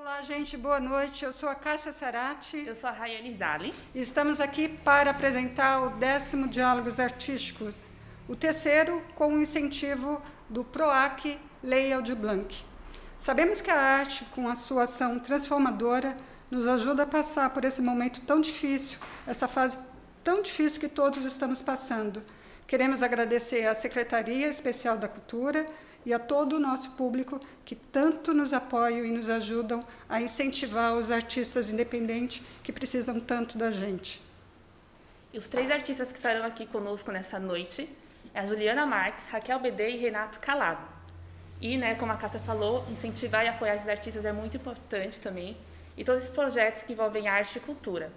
Olá, gente, boa noite. Eu sou a Cássia Sarati. Eu sou a Rayane Zali. E estamos aqui para apresentar o décimo Diálogos Artísticos, o terceiro com o incentivo do PROAC Lei Aldir Blanc. Sabemos que a arte, com a sua ação transformadora, nos ajuda a passar por esse momento tão difícil, essa fase tão difícil que todos estamos passando. Queremos agradecer à Secretaria Especial da Cultura e a todo o nosso público que tanto nos apoiam e nos ajudam a incentivar os artistas independentes que precisam tanto da gente. E os três artistas que estarão aqui conosco nessa noite é a Juliana Marques, Raquel BD e Renato Calado. E, né, como a Cássia falou, incentivar e apoiar esses artistas é muito importante também, e todos esses projetos que envolvem arte e cultura.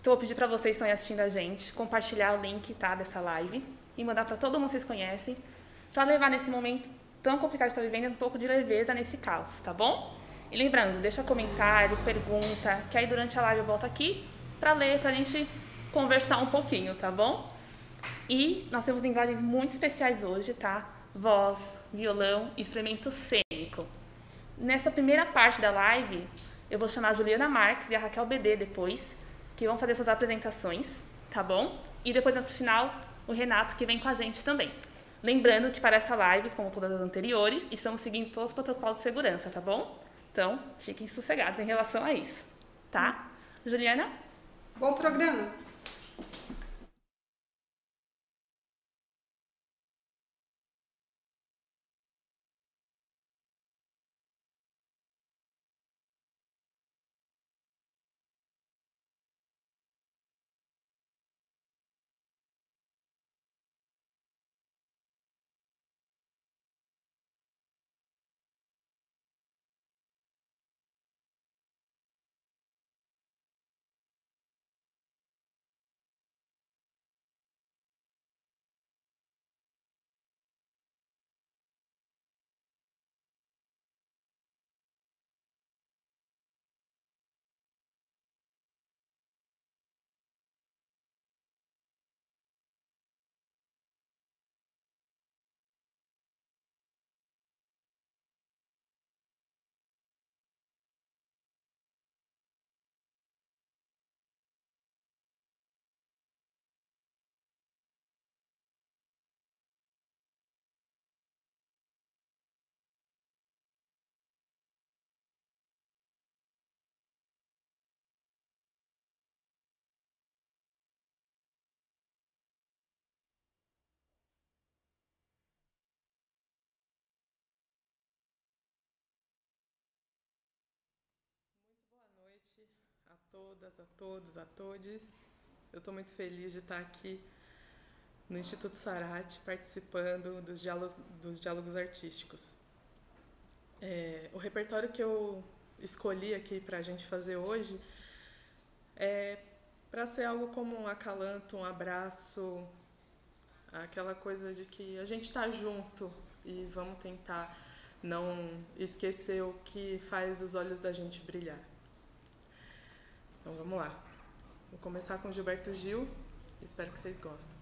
Então, vou pedir para vocês que estão assistindo a gente compartilhar o link tá, dessa live e mandar para todo mundo que vocês conhecem, para levar nesse momento tão complicado que está vivendo um pouco de leveza nesse caos, tá bom? E lembrando, deixa comentário, pergunta, que aí durante a live eu volto aqui para ler, para a gente conversar um pouquinho, tá bom? E nós temos linguagens muito especiais hoje, tá? Voz, violão, instrumento cênico. Nessa primeira parte da live, eu vou chamar a Juliana Marques e a Raquel BD depois, que vão fazer suas apresentações, tá bom? E depois, no final, o Renato, que vem com a gente também. Lembrando que para essa live, como todas as anteriores, estamos seguindo todos os protocolos de segurança, tá bom? Então, fiquem sossegados em relação a isso, tá? Juliana? Bom programa! Todas, a todos, a todes. Eu estou muito feliz de estar aqui no Instituto Sarate participando dos diálogos, dos diálogos artísticos. É, o repertório que eu escolhi aqui para a gente fazer hoje é para ser algo como um acalanto, um abraço, aquela coisa de que a gente está junto e vamos tentar não esquecer o que faz os olhos da gente brilhar. Então vamos lá. Vou começar com Gilberto Gil. Espero que vocês gostem.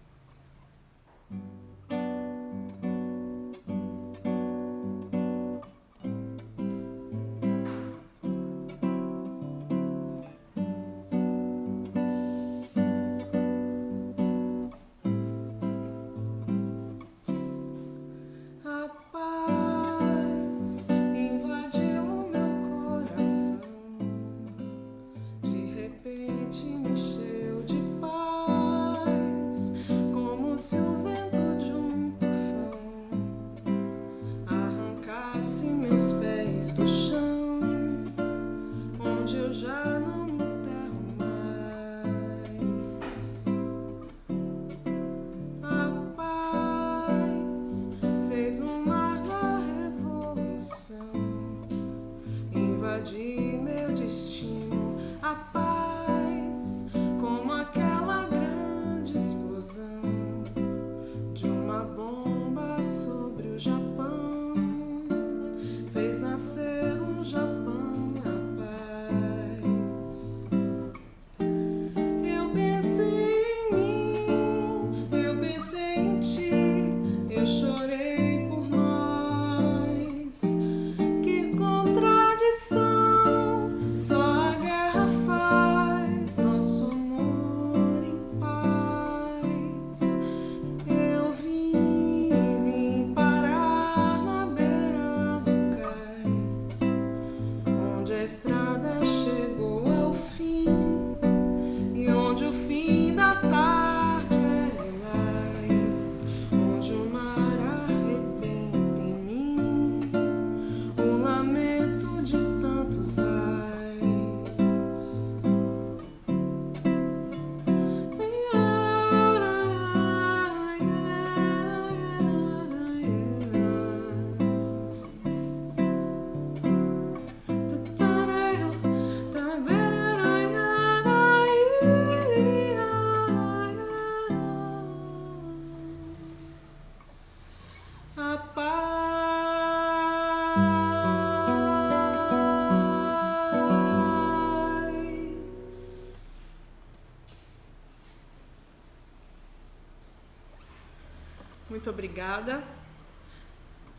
Muito obrigada.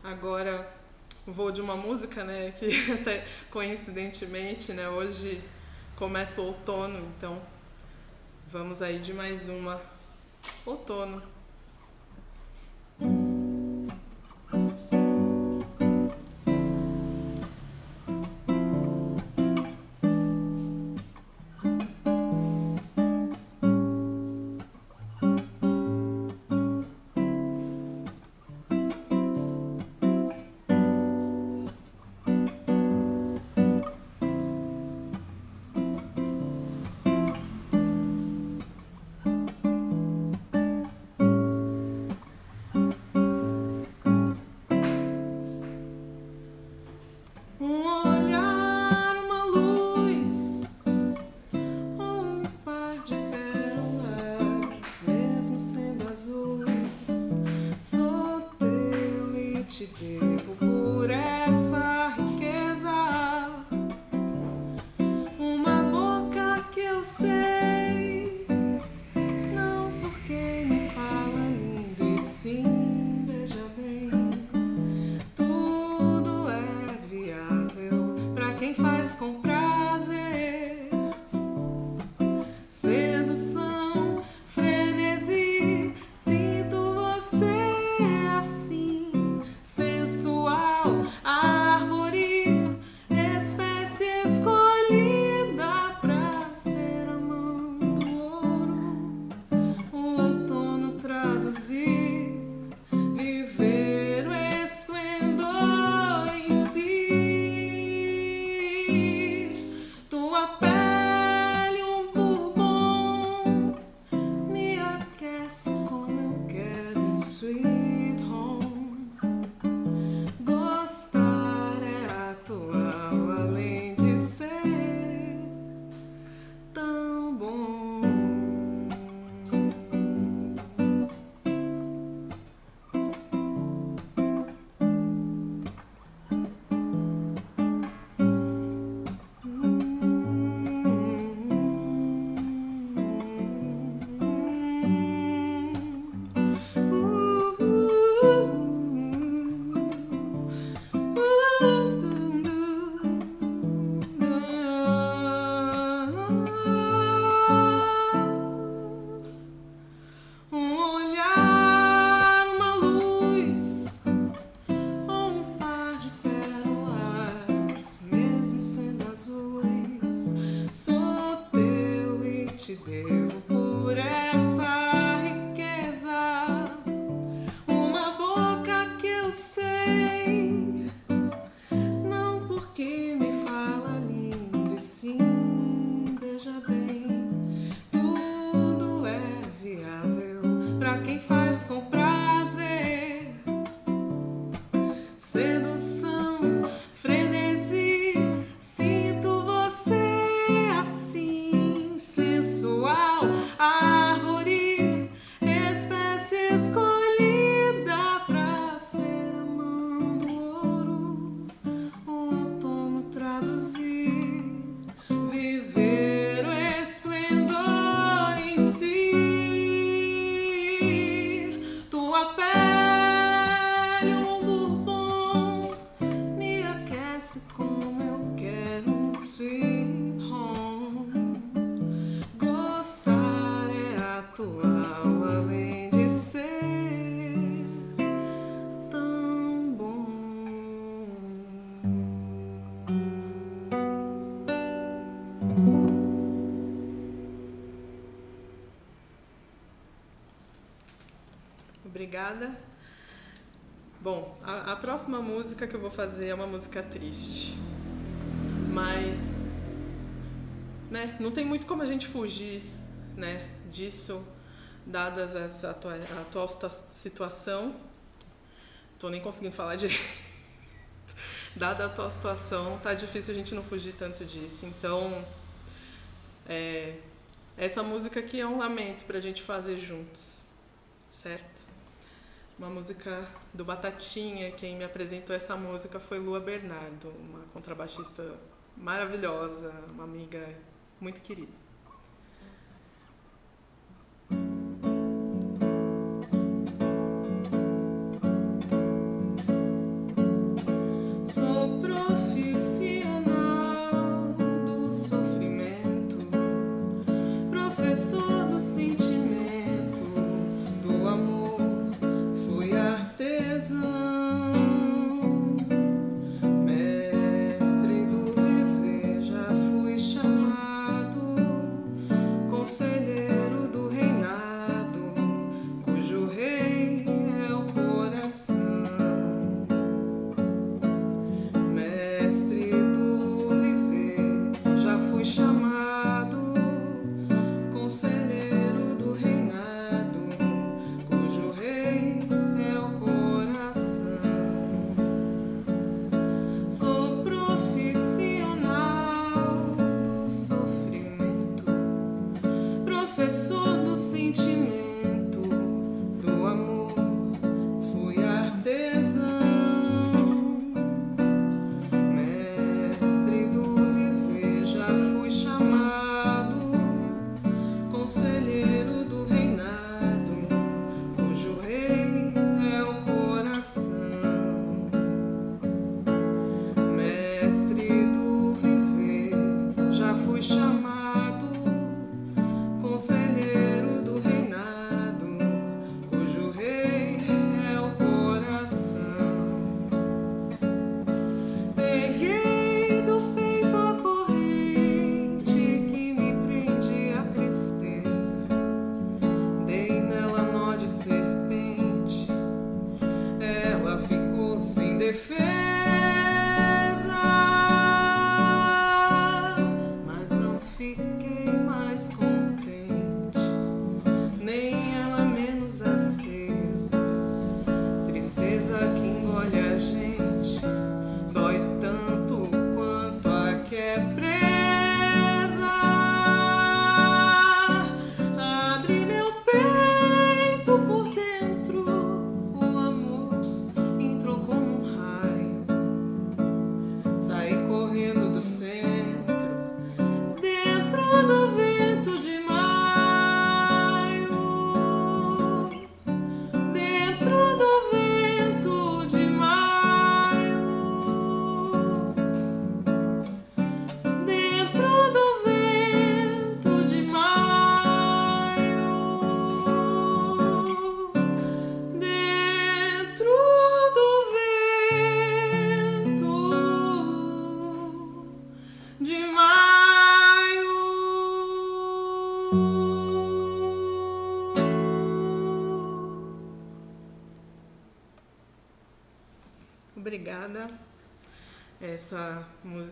Agora vou de uma música, né, que até coincidentemente, né, hoje começa o outono, então vamos aí de mais uma outono. Obrigada. Bom, a, a, próxima música que eu vou fazer é uma música triste. Mas né, não tem muito como a gente fugir né, disso, dadas essa atual, a atual situação. Tô nem conseguindo falar direito. Dada a atual situação, tá difícil a gente não fugir tanto disso. Então, é, essa música aqui é um lamento para a gente fazer juntos, certo? Uma música do Batatinha, quem me apresentou essa música foi Lua Bernardo, uma contrabaixista maravilhosa, uma amiga muito querida.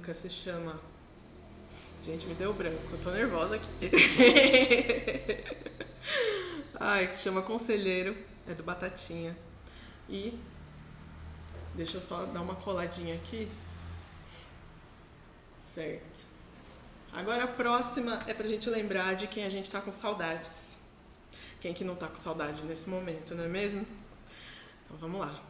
Música se chama. Gente, me deu branco, eu tô nervosa aqui. Ai, que chama Conselheiro, é do Batatinha. E deixa eu só dar uma coladinha aqui. Certo. Agora a próxima é pra gente lembrar de quem a gente tá com saudades. Quem que não tá com saudade nesse momento, não é mesmo? Então vamos lá.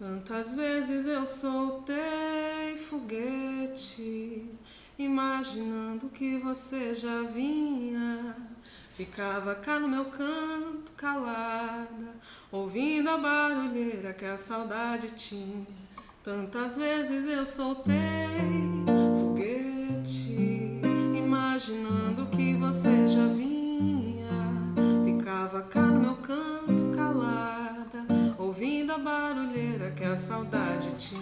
Tantas vezes eu soltei foguete, imaginando que você já vinha. Ficava cá no meu canto, calada, ouvindo a barulheira que a saudade tinha. Tantas vezes eu soltei foguete, imaginando que você já vinha. Ficava cá que a saudade tinha.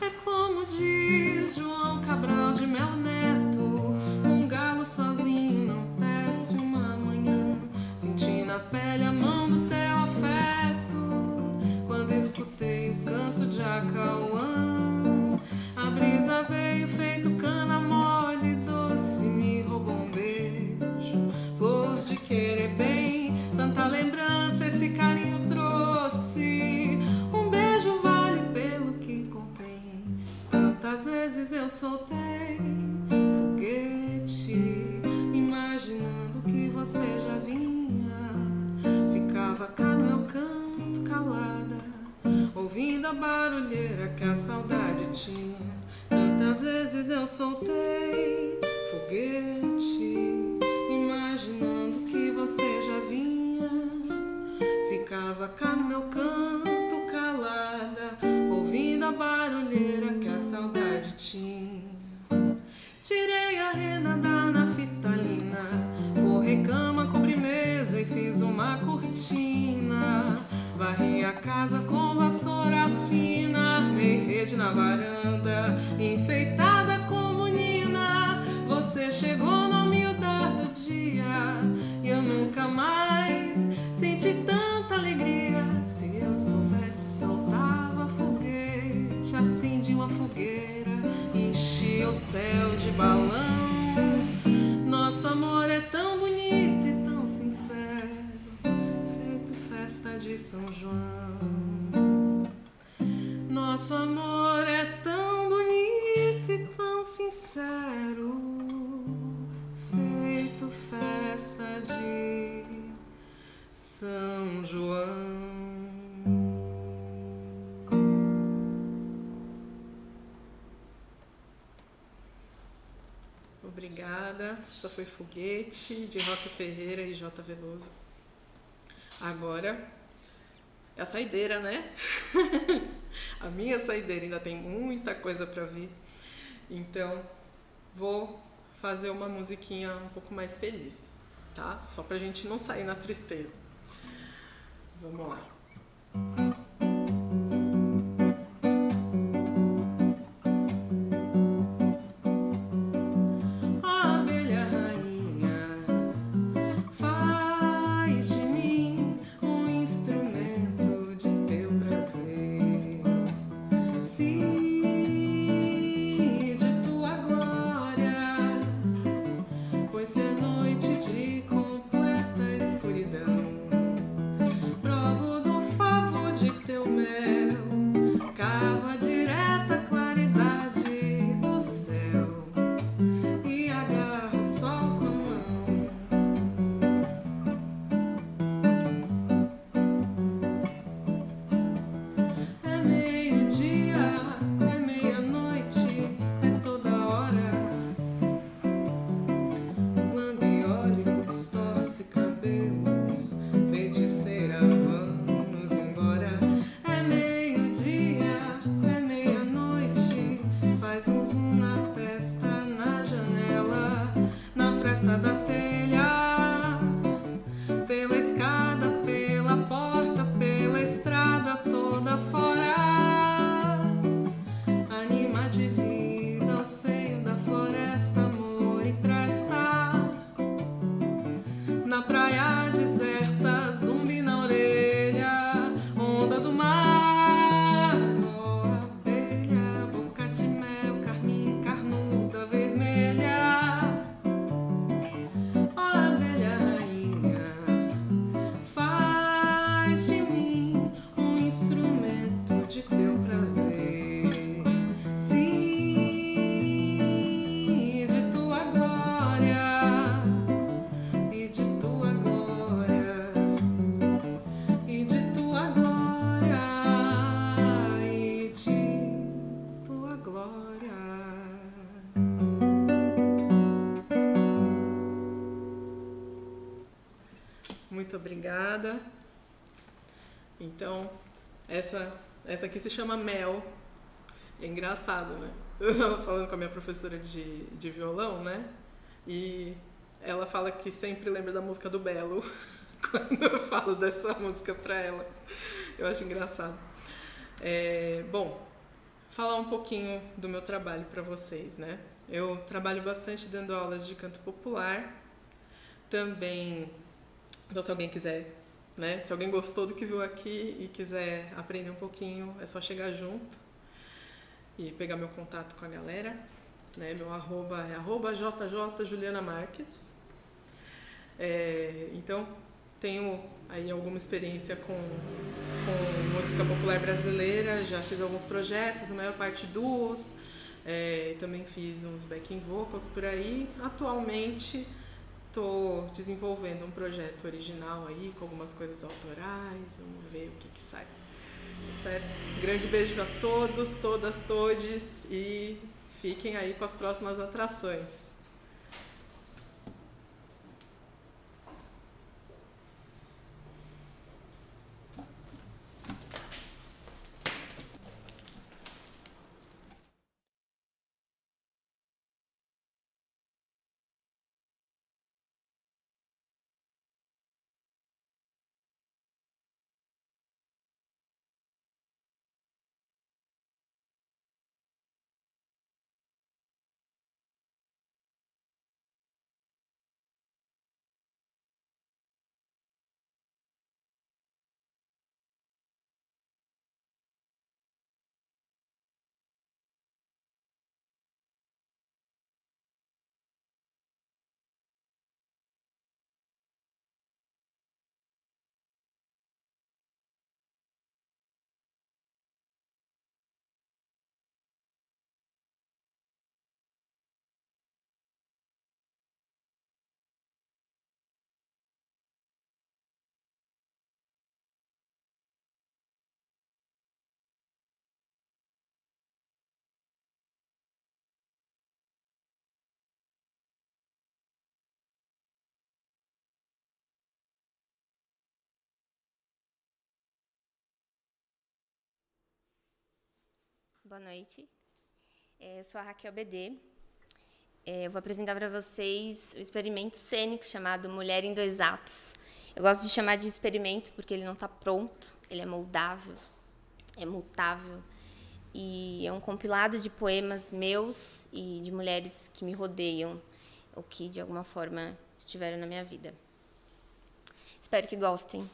É como diz João Cabral de Mel Neto: um galo sozinho não tece uma manhã. Senti na pele a mão do teu afeto quando escutei o canto de Acauã. A brisa veio feito vezes eu soltei foguete, imaginando que você já vinha. Ficava cá no meu canto calada, ouvindo a barulheira que a saudade tinha. Tantas vezes eu soltei foguete, imaginando que você já vinha. Ficava cá no meu canto calada, a barulheira que a saudade tinha. Tirei a rena da naftalina, forrei cama, cobri mesa e fiz uma cortina. Varri a casa com vassoura fina, armei rede na varanda, enfeitada como nina. Você chegou no humildade do dia e eu nunca mais fogueira, enchia o céu de balão. Nosso amor é tão bonito e tão sincero, feito festa de São João. Nosso amor é tão bonito e tão sincero, feito festa de São João. Obrigada. Essa foi Foguete, de Roque Ferreira e J. Veloso. Agora é a saideira, né? a minha saideira ainda tem muita coisa para vir. Então, vou fazer uma musiquinha um pouco mais feliz, tá? Só pra gente não sair na tristeza. Vamos lá. Essa, essa aqui se chama Mel. É engraçado, né? Eu estava falando com a minha professora de, de violão, né? E ela fala que sempre lembra da música do Belo quando eu falo dessa música para ela. Eu acho engraçado. É, bom, falar um pouquinho do meu trabalho para vocês, né? Eu trabalho bastante dando aulas de canto popular. Também, então se alguém quiser, né? Se alguém gostou do que viu aqui e quiser aprender um pouquinho, é só chegar junto e pegar meu contato com a galera. Né? Meu arroba é arroba JJ Juliana Marques. É, então, tenho aí alguma experiência com, com música popular brasileira, já fiz alguns projetos, na maior parte duos, É, também fiz uns backing vocals por aí. Atualmente estou desenvolvendo um projeto original aí, com algumas coisas autorais. Vamos ver o que, que sai. Tá certo? Grande beijo a todos, todas, todes e fiquem aí com as próximas atrações. Boa noite. É, eu sou a Raquel BD. É, eu vou apresentar para vocês o experimento cênico chamado Mulher em Dois Atos. Eu gosto de chamar de experimento porque ele não está pronto, ele é moldável, é mutável. E é um compilado de poemas meus e de mulheres que me rodeiam, ou que de alguma forma estiveram na minha vida. Espero que gostem.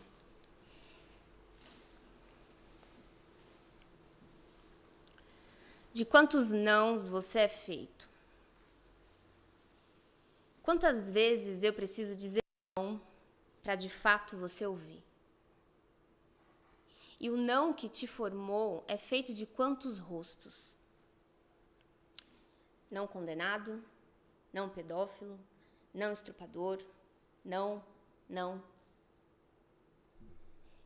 De quantos nãos você é feito? Quantas vezes eu preciso dizer não para de fato você ouvir? E o não que te formou é feito de quantos rostos? Não condenado, não pedófilo, não estrupador, não, não.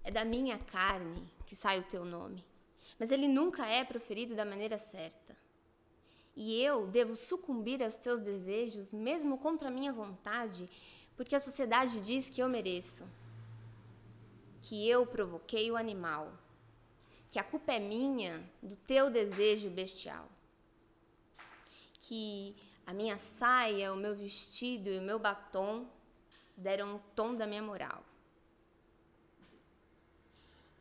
É da minha carne que sai o teu nome mas ele nunca é proferido da maneira certa. E eu devo sucumbir aos teus desejos, mesmo contra a minha vontade, porque a sociedade diz que eu mereço. Que eu provoquei o animal. Que a culpa é minha do teu desejo bestial. Que a minha saia, o meu vestido e o meu batom deram o tom da minha moral.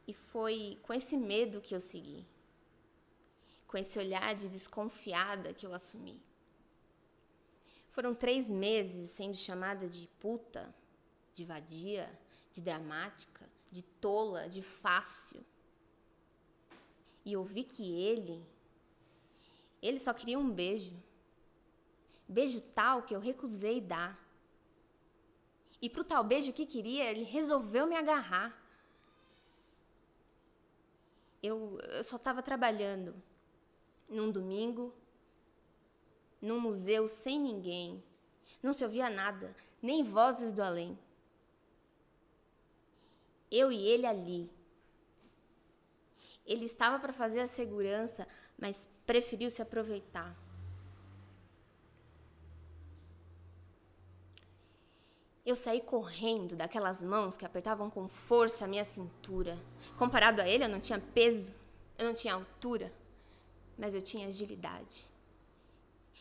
E foi com esse medo que eu segui, com esse olhar de desconfiada que eu assumi. Foram três meses sendo chamada de puta, de vadia, de dramática, de tola, de fácil. E eu vi que ele, ele só queria um beijo. Beijo tal que eu recusei dar. E pro tal beijo que queria, ele resolveu me agarrar eu, eu só estava trabalhando num domingo, num museu sem ninguém. Não se ouvia nada, nem vozes do além. Eu e ele ali. Ele estava para fazer a segurança, mas preferiu se aproveitar. Eu saí correndo daquelas mãos que apertavam com força a minha cintura. Comparado a ele, eu não tinha peso, eu não tinha altura, mas eu tinha agilidade.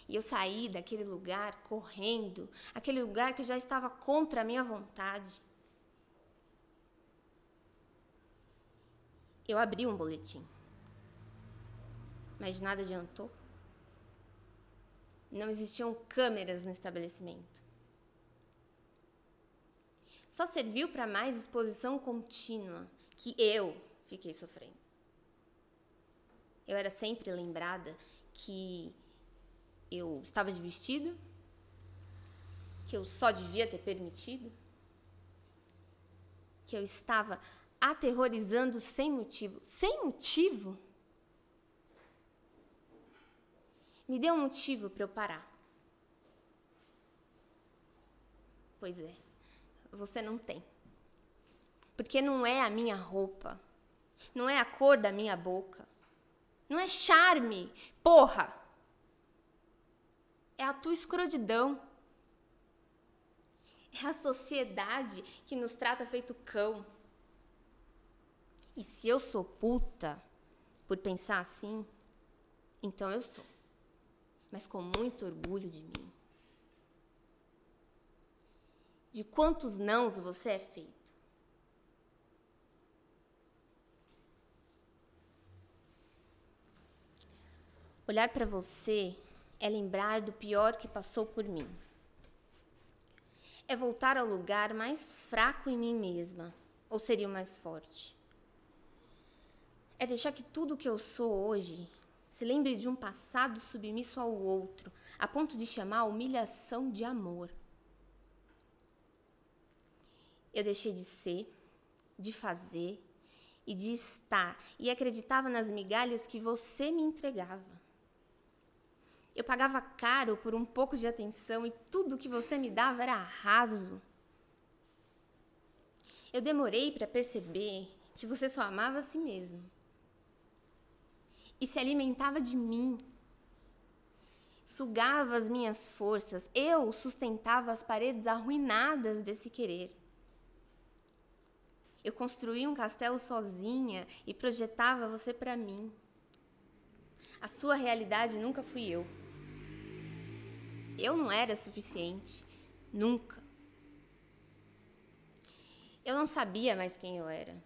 E eu saí daquele lugar correndo, aquele lugar que já estava contra a minha vontade. Eu abri um boletim, mas nada adiantou. Não existiam câmeras no estabelecimento só serviu para mais exposição contínua que eu fiquei sofrendo. Eu era sempre lembrada que eu estava de vestido, que eu só devia ter permitido, que eu estava aterrorizando sem motivo. Sem motivo? Me dê um motivo para eu parar. Pois é, você não tem. Porque não é a minha roupa, não é a cor da minha boca, não é charme, porra! É a tua escrodidão. É a sociedade que nos trata feito cão. E se eu sou puta por pensar assim, então eu sou. Mas com muito orgulho de mim. De quantos nãos você é feito. Olhar para você é lembrar do pior que passou por mim. É voltar ao lugar mais fraco em mim mesma, ou seria o mais forte. É deixar que tudo que eu sou hoje se lembre de um passado submisso ao outro, a ponto de chamar a humilhação de amor. Eu deixei de ser, de fazer e de estar e acreditava nas migalhas que você me entregava. Eu pagava caro por um pouco de atenção e tudo que você me dava era raso. Eu demorei para perceber que você só amava a si mesmo e se alimentava de mim. Sugava as minhas forças, eu sustentava as paredes arruinadas desse querer. Eu construí um castelo sozinha e projetava você para mim. A sua realidade nunca fui eu. Eu não era suficiente, nunca. Eu não sabia mais quem eu era.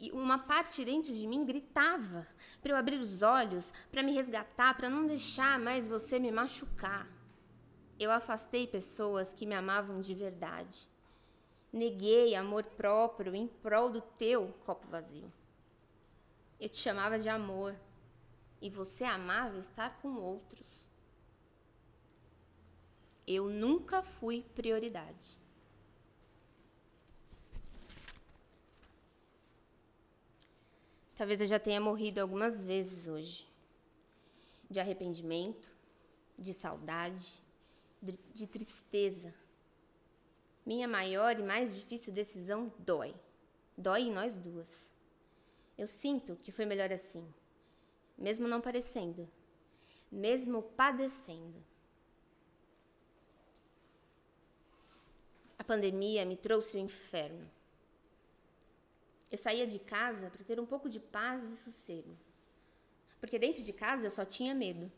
E uma parte dentro de mim gritava para eu abrir os olhos, para me resgatar, para não deixar mais você me machucar. Eu afastei pessoas que me amavam de verdade. Neguei amor próprio em prol do teu copo vazio. Eu te chamava de amor e você amava estar com outros. Eu nunca fui prioridade. Talvez eu já tenha morrido algumas vezes hoje. De arrependimento, de saudade, de, tristeza. Minha maior e mais difícil decisão dói. Dói em nós duas. Eu sinto que foi melhor assim, mesmo não parecendo, mesmo padecendo. A pandemia me trouxe o inferno. Eu saía de casa para ter um pouco de paz e sossego. Porque dentro de casa eu só tinha medo.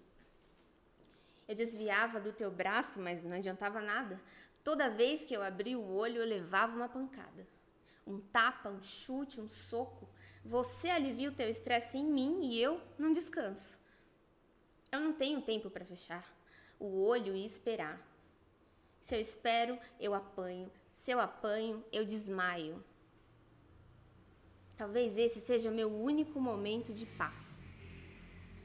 Eu desviava do teu braço, mas não adiantava nada. Toda vez que eu abria o olho, eu levava uma pancada. Um tapa, um chute, um soco. Você alivia o teu estresse em mim e eu não descanso. Eu não tenho tempo para fechar o olho e esperar. Se eu espero, eu apanho. Se eu apanho, eu desmaio. Talvez esse seja meu único momento de paz.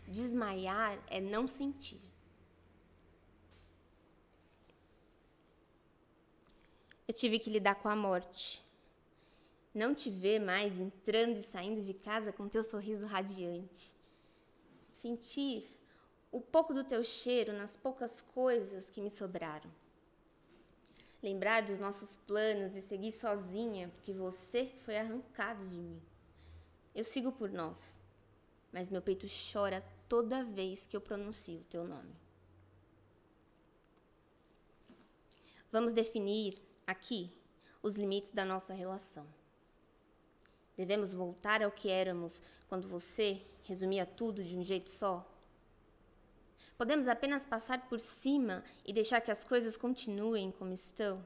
Desmaiar é não sentir. Eu tive que lidar com a morte. Não te ver mais entrando e saindo de casa com teu sorriso radiante. Sentir o pouco do teu cheiro nas poucas coisas que me sobraram lembrar dos nossos planos e seguir sozinha, porque você foi arrancado de mim. Eu sigo por nós, mas meu peito chora toda vez que eu pronuncio o teu nome. Vamos definir aqui os limites da nossa relação. Devemos voltar ao que éramos quando você resumia tudo de um jeito só? Podemos apenas passar por cima e deixar que as coisas continuem como estão?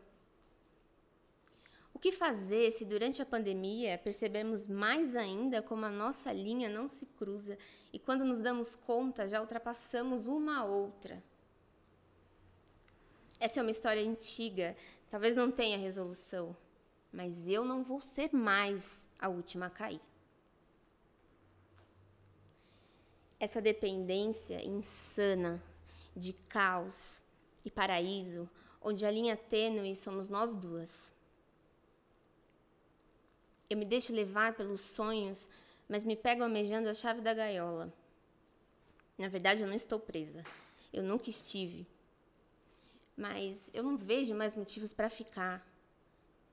O que fazer se durante a pandemia percebemos mais ainda como a nossa linha não se cruza e quando nos damos conta já ultrapassamos uma a outra? Essa é uma história antiga, talvez não tenha resolução, mas eu não vou ser mais a última a cair. essa dependência insana de caos e paraíso, onde a linha tênue somos nós duas. Eu me deixo levar pelos sonhos, mas me pego almejando a chave da gaiola. Na verdade, eu não estou presa. Eu nunca estive. Mas eu não vejo mais motivos para ficar.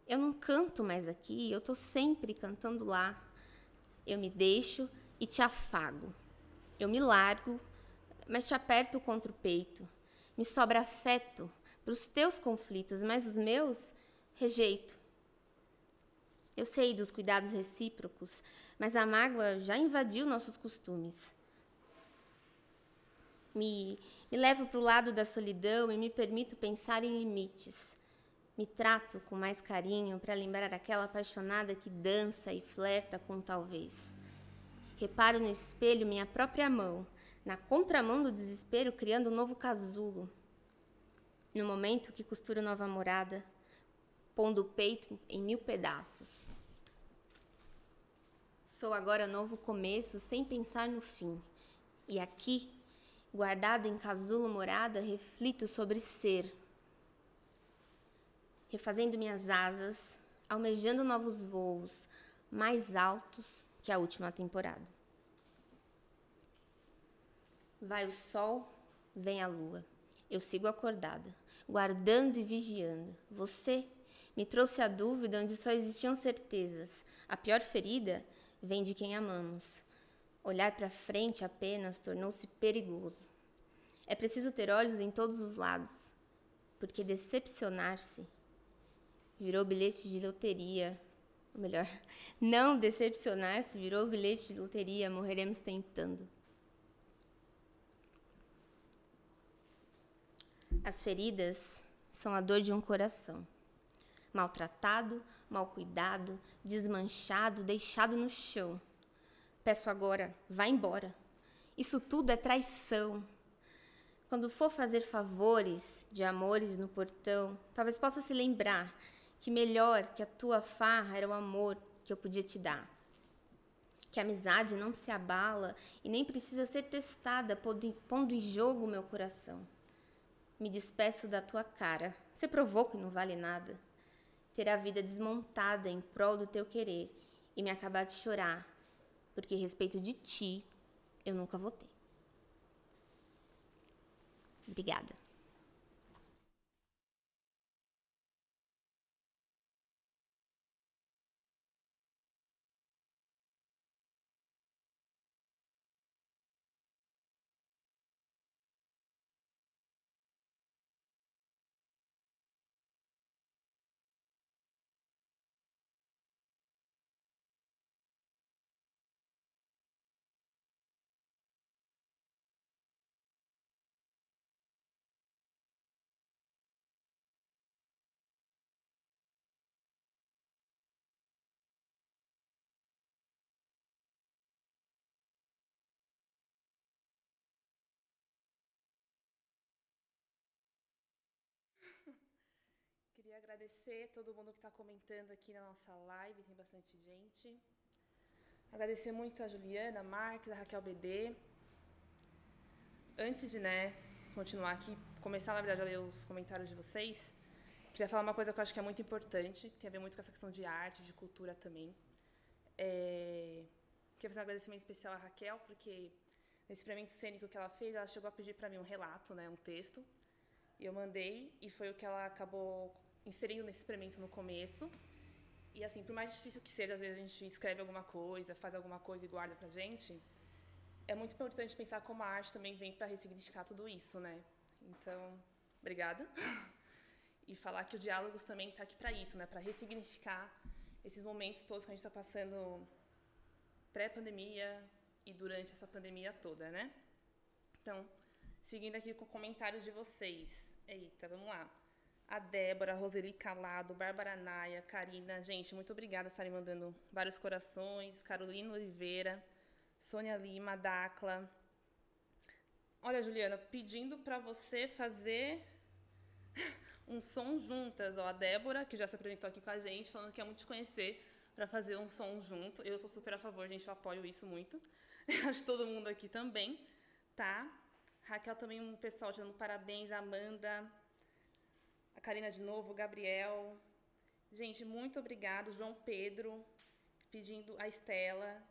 Eu não canto mais aqui, eu tô sempre cantando lá. Eu me deixo e te afago. Eu me largo, mas te aperto contra o peito. Me sobra afeto para os teus conflitos, mas os meus rejeito. Eu sei dos cuidados recíprocos, mas a mágoa já invadiu nossos costumes. Me, me levo para o lado da solidão e me permito pensar em limites. Me trato com mais carinho para lembrar aquela apaixonada que dança e flerta com talvez. Reparo no espelho minha própria mão, na contramão do desespero, criando um novo casulo. No momento que costuro nova morada, pondo o peito em mil pedaços. Sou agora novo começo, sem pensar no fim. E aqui, guardada em casulo morada, reflito sobre ser. Refazendo minhas asas, almejando novos voos, mais altos que a última temporada. Vai o sol, vem a lua. Eu sigo acordada, guardando e vigiando. Você me trouxe a dúvida onde só existiam certezas. A pior ferida vem de quem amamos. Olhar para frente apenas tornou-se perigoso. É preciso ter olhos em todos os lados, porque decepcionar-se virou bilhete de loteria. Ou melhor, não decepcionar-se virou bilhete de loteria, morreremos tentando. As feridas são a dor de um coração maltratado, mal cuidado, desmanchado, deixado no chão. Peço agora, vá embora. Isso tudo é traição. Quando for fazer favores de amores no portão, talvez possa se lembrar que melhor que a tua farra era o amor que eu podia te dar. Que a amizade não se abala e nem precisa ser testada, pondo em jogo o meu coração. Me despeço da tua cara. Você provou que não vale nada ter a vida desmontada em prol do teu querer e me acabar de chorar, porque respeito de ti eu nunca vou ter. Obrigada. Queria agradecer todo mundo que está comentando aqui na nossa live, tem bastante gente. Agradecer muito a Juliana, a Marques, a Raquel BD. Antes de né, continuar aqui, começar, na verdade, a ler os comentários de vocês, queria falar uma coisa que eu acho que é muito importante, que tem a ver muito com essa questão de arte, de cultura também. É... Queria fazer um agradecimento especial à Raquel, porque nesse experimento cênico que ela fez, ela chegou a pedir para mim um relato, né, um texto, e eu mandei, e foi o que ela acabou inserindo nesse experimento no começo. E assim, por mais difícil que seja, às vezes a gente escreve alguma coisa, faz alguma coisa e guarda pra gente, é muito importante pensar como a arte também vem para ressignificar tudo isso, né? Então, obrigada. E falar que o Diálogos também está aqui para isso, né? Para ressignificar esses momentos todos que a gente está passando pré-pandemia e durante essa pandemia toda, né? Então, seguindo aqui com o comentário de vocês. Eita, vamos lá a Débora, a Roseli Calado, Bárbara Naia, Karina. Gente, muito obrigada por estarem mandando vários corações. Carolina Oliveira, Sônia Lima, Dacla. Olha, Juliana, pedindo para você fazer um som juntas. Ó, a Débora, que já se apresentou aqui com a gente, falando que é muito te conhecer para fazer um som junto. Eu sou super a favor, gente, eu apoio isso muito. Acho que todo mundo aqui também, tá? Raquel também, um pessoal dando parabéns, Amanda, a Karina de novo, o Gabriel. Gente, muito obrigado. João Pedro, pedindo a Estela,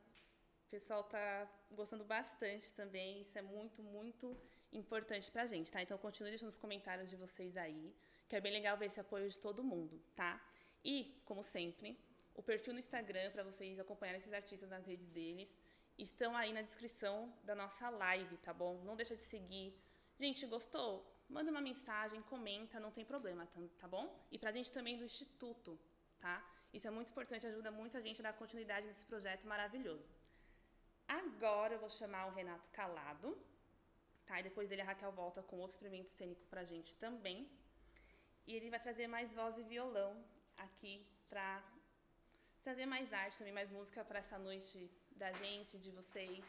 pessoal tá gostando bastante também. Isso é muito, muito importante pra gente, tá? Então continue deixando os comentários de vocês aí, que é bem legal ver esse apoio de todo mundo, tá? E, como sempre, o perfil no Instagram para vocês acompanharem esses artistas nas redes deles estão aí na descrição da nossa live, tá bom? Não deixa de seguir. Gente, gostou? Manda uma mensagem, comenta, não tem problema, tá, tá bom? E pra gente também do Instituto, tá? Isso é muito importante, ajuda muito a gente a dar continuidade nesse projeto maravilhoso. Agora eu vou chamar o Renato Calado, tá? E depois dele a Raquel volta com outro experimento cênico pra gente também. E ele vai trazer mais voz e violão aqui pra trazer mais arte também, mais música para essa noite da gente, de vocês,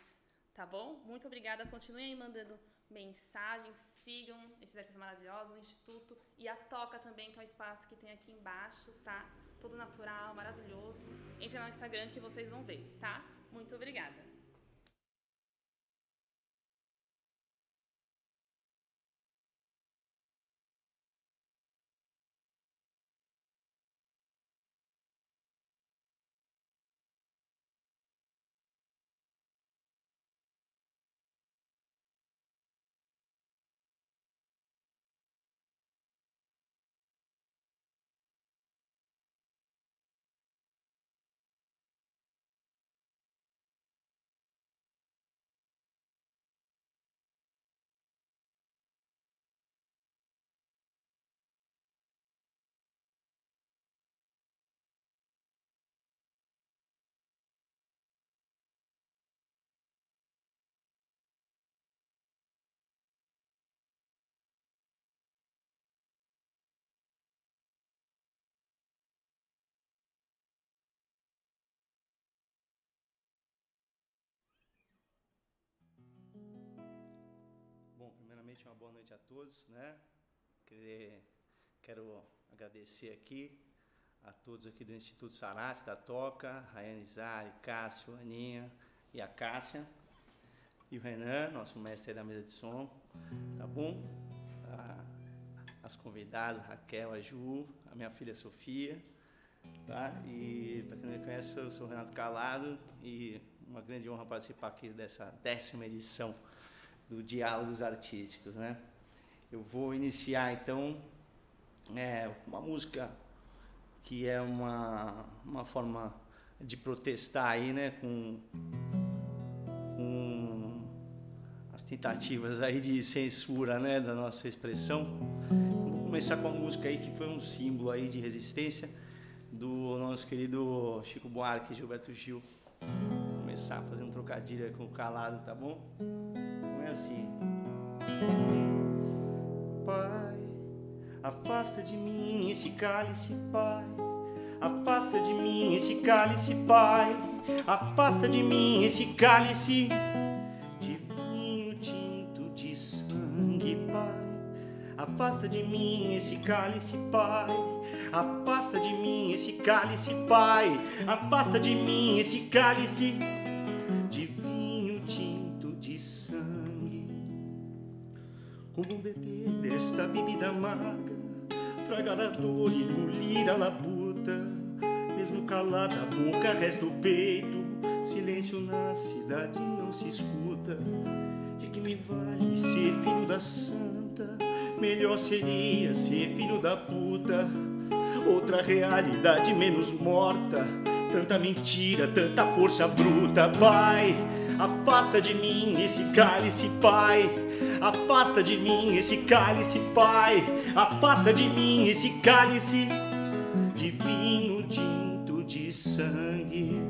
tá bom? Muito obrigada. Continuem aí mandando mensagens, sigam esses artistas maravilhosos, o Instituto e a Toca também, que é o espaço que tem aqui embaixo, tá? Todo natural, maravilhoso. Entre lá no Instagram que vocês vão ver, tá? Muito obrigada. Primeiramente uma boa noite a todos, né? Quero agradecer aqui a todos aqui do Instituto Sarate, da Toca, Rayane Zari, Cássio, Aninha e a Cássia. E o Renan, nosso mestre da mesa de som, tá bom? As convidadas, a Raquel, a Ju, a minha filha Sofia, tá? E para quem não me conhece, eu sou o Renato Calado e uma grande honra participar aqui dessa décima edição do Diálogos Artísticos, né? Eu vou iniciar então é, uma música que é uma, uma forma de protestar aí, né? Com, com as tentativas aí de censura, né? Da nossa expressão. Então, vou começar com uma música aí que foi um símbolo aí de resistência do nosso querido Chico Buarque Gilberto Gil. Começar fazendo trocadilho aí com o calado, tá bom? Não é assim. Pai, afasta de mim esse cálice, Pai. Afasta de mim esse cálice, Pai. Afasta de mim esse cálice de vinho tinto de sangue, Pai. Afasta de mim esse cálice, Pai. Afasta de mim esse cálice, Pai. Afasta de mim esse cálice a dor engolir a labuta, mesmo calada a boca, resta o peito, silêncio na cidade não se escuta. De que me vale ser filho da santa? Melhor seria ser filho da puta. Outra realidade menos morta. Tanta mentira, tanta força bruta, Pai. Afasta de mim esse cálice, Pai. Afasta de mim esse cálice, Pai. Afasta de mim esse cálice de vinho tinto de sangue.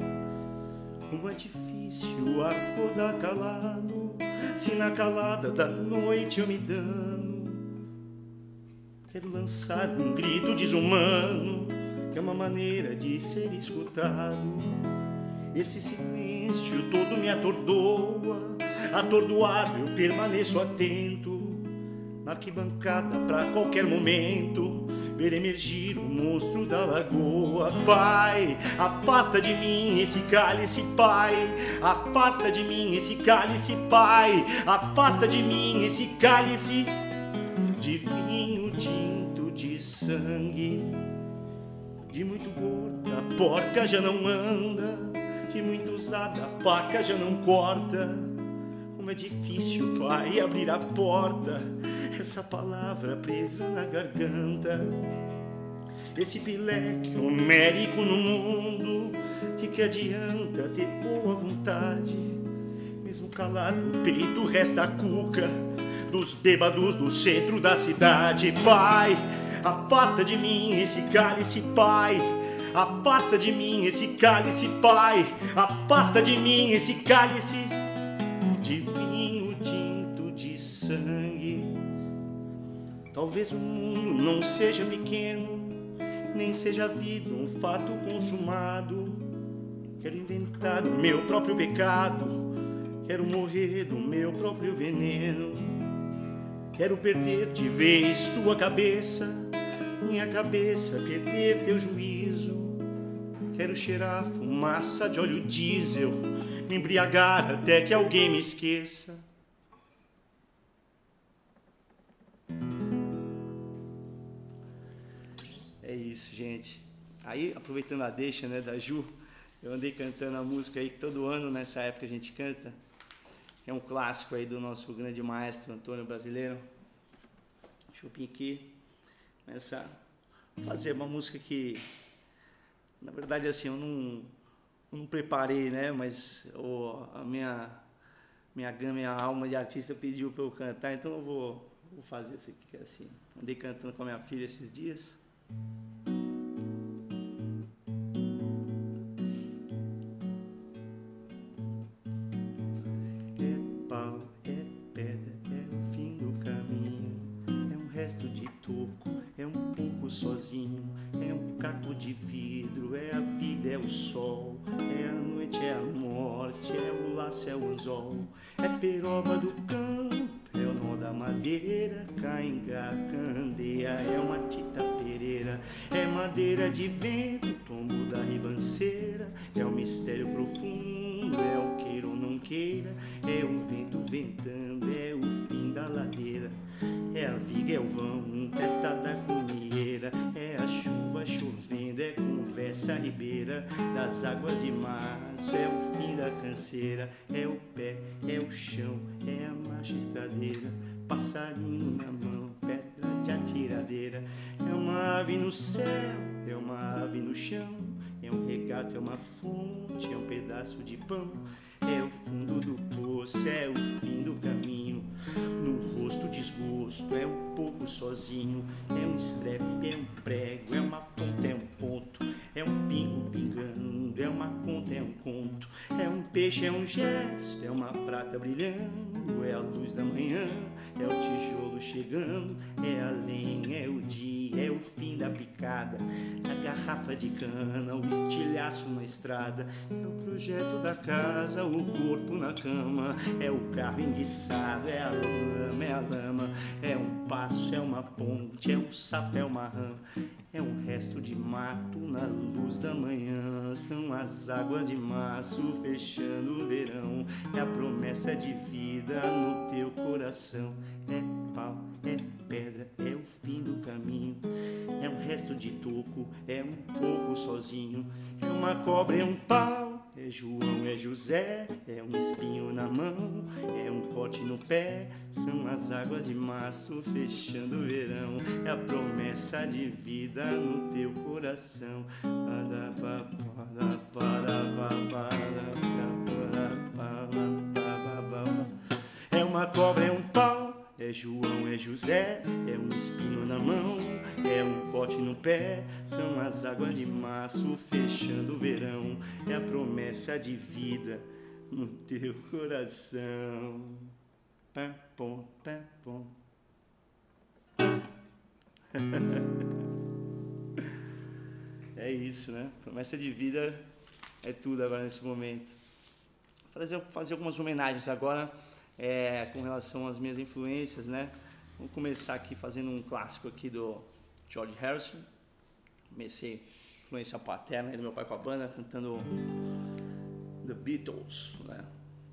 Como é difícil acordar calado, se na calada da noite eu me dano. Quero lançar um grito desumano, que é uma maneira de ser escutado. Esse silêncio todo me atordoa, atordoado eu permaneço atento. Na arquibancada pra qualquer momento ver emergir o monstro da lagoa. Pai, afasta de mim esse cálice, Pai. Afasta de mim esse cálice, Pai. Afasta de mim esse cálice de vinho tinto de sangue. De muito gorda, a porca já não anda. de muito usada, a faca já não corta. Como é difícil, pai, abrir a porta, essa palavra presa na garganta. Esse pileque homérico no mundo, de que adianta ter boa vontade? Mesmo calado no peito resta a cuca dos bêbados do centro da cidade. Pai, afasta de mim esse cálice, pai. Afasta de mim esse cálice, pai. Afasta de mim esse cálice Talvez o mundo não seja pequeno, nem seja a vida um fato consumado. Quero inventar o meu próprio pecado, quero morrer do meu próprio veneno. Quero perder de vez tua cabeça, minha cabeça perder teu juízo. Quero cheirar fumaça de óleo diesel, me embriagar até que alguém me esqueça. Isso, gente. Aí, aproveitando a deixa né, da Ju, eu andei cantando a música aí que todo ano nessa época a gente canta. É um clássico aí do nosso grande maestro Antônio Brasileiro. Chupim aqui. Começa a fazer uma música que, na verdade, assim, eu não, não preparei, né? Mas o, a minha, minha minha alma de artista pediu para eu cantar, então eu vou, vou fazer isso aqui, que é assim. Andei cantando com a minha filha esses dias. De vento, É um estrepe, é um prego, é uma ponta, é um ponto. É um pingo pingando, é uma conta, é um conto. É um peixe, é um gesto, é uma prata brilhando. É a luz da manhã, é o tijolo chegando. É a lenha, é o dia, é o fim da picada. A garrafa de cana, o estilhaço na estrada. É o projeto da casa, o corpo na cama. É o carro enguiçado, é a lama, é a lama. É um passo, é uma ponte, é um sapo, é uma rã. É um resto de mato na luz da manhã. São as águas de março fechando o verão. É a promessa de vida no teu coração. É pau, é pedra, é o fim do caminho. É um resto de toco, é um pouco sozinho. É uma cobra, é um pau. É João, é José, é um espinho na mão, é um corte no pé, são as águas de março fechando o verão, é a promessa de vida no teu coração. É uma cobra, é um pau, é João, é José, é um espinho na mão, é um corte no pé, são as águas de março fechando o verão, é a promessa de vida no teu coração. Pom, pom. É isso, né? Promessa de vida é tudo agora nesse momento. Fazer, fazer algumas homenagens agora é, com relação às minhas influências, né? Vamos começar aqui fazendo um clássico aqui do George Harrison. Comecei influência paterna do meu pai com a banda, cantando The Beatles, né?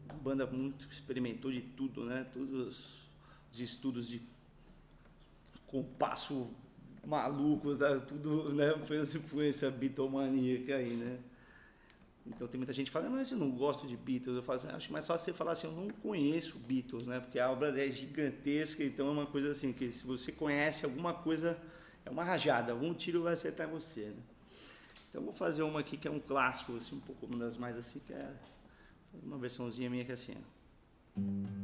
Uma banda muito experimentou de tudo, né? Todos os estudos de compasso maluco, tá? tudo, né? Foi essa influência bitomaníaca aí, né? Então tem muita gente que fala, mas eu não gosto de Beatles. Eu falo assim, acho mais fácil você falar assim, eu não conheço Beatles, né? Porque a obra é gigantesca, então é uma coisa assim, que se você conhece alguma coisa, é uma rajada, algum tiro vai acertar você, né? Então vou fazer uma aqui que é um clássico, assim, um pouco uma das mais assim, que é uma versãozinha minha que é assim. Ó.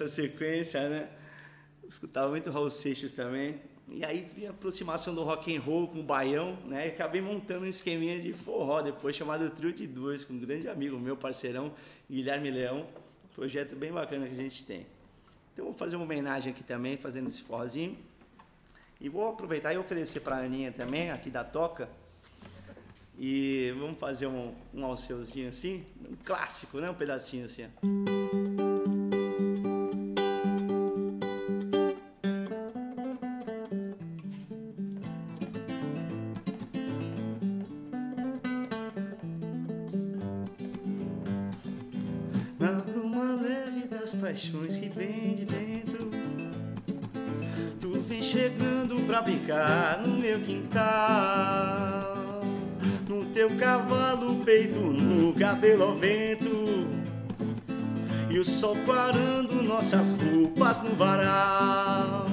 nessa sequência, né? Escutava muito Raul Seixas também. E aí vi a aproximação do rock and roll com o baião, né? E acabei montando um esqueminha de forró depois chamado Trio de Dois, com um grande amigo meu, parceirão, Guilherme Leão. Um projeto bem bacana que a gente tem. Então vou fazer uma homenagem aqui também, fazendo esse forrozinho. E vou aproveitar e oferecer para a Aninha também, aqui da Toca. E vamos fazer um, um alceuzinho assim, um clássico, né? Um pedacinho assim. Peito no cabelo ao vento. E o sol parando nossas roupas no varal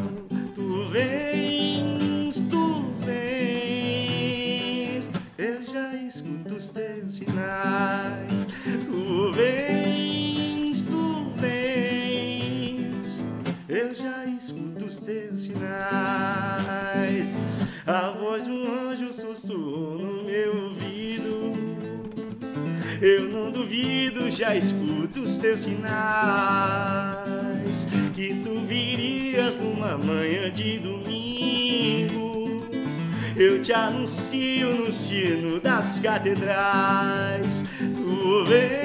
sinais Que tu virias numa manhã de domingo. Eu te anuncio no sino das catedrais Tu vens,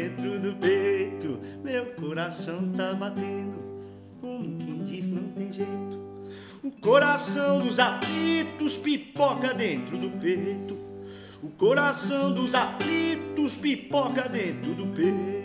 dentro do peito. Meu coração tá batendo. Como quem diz não tem jeito. O coração dos aflitos pipoca dentro do peito. O coração dos aflitos pipoca dentro do peito.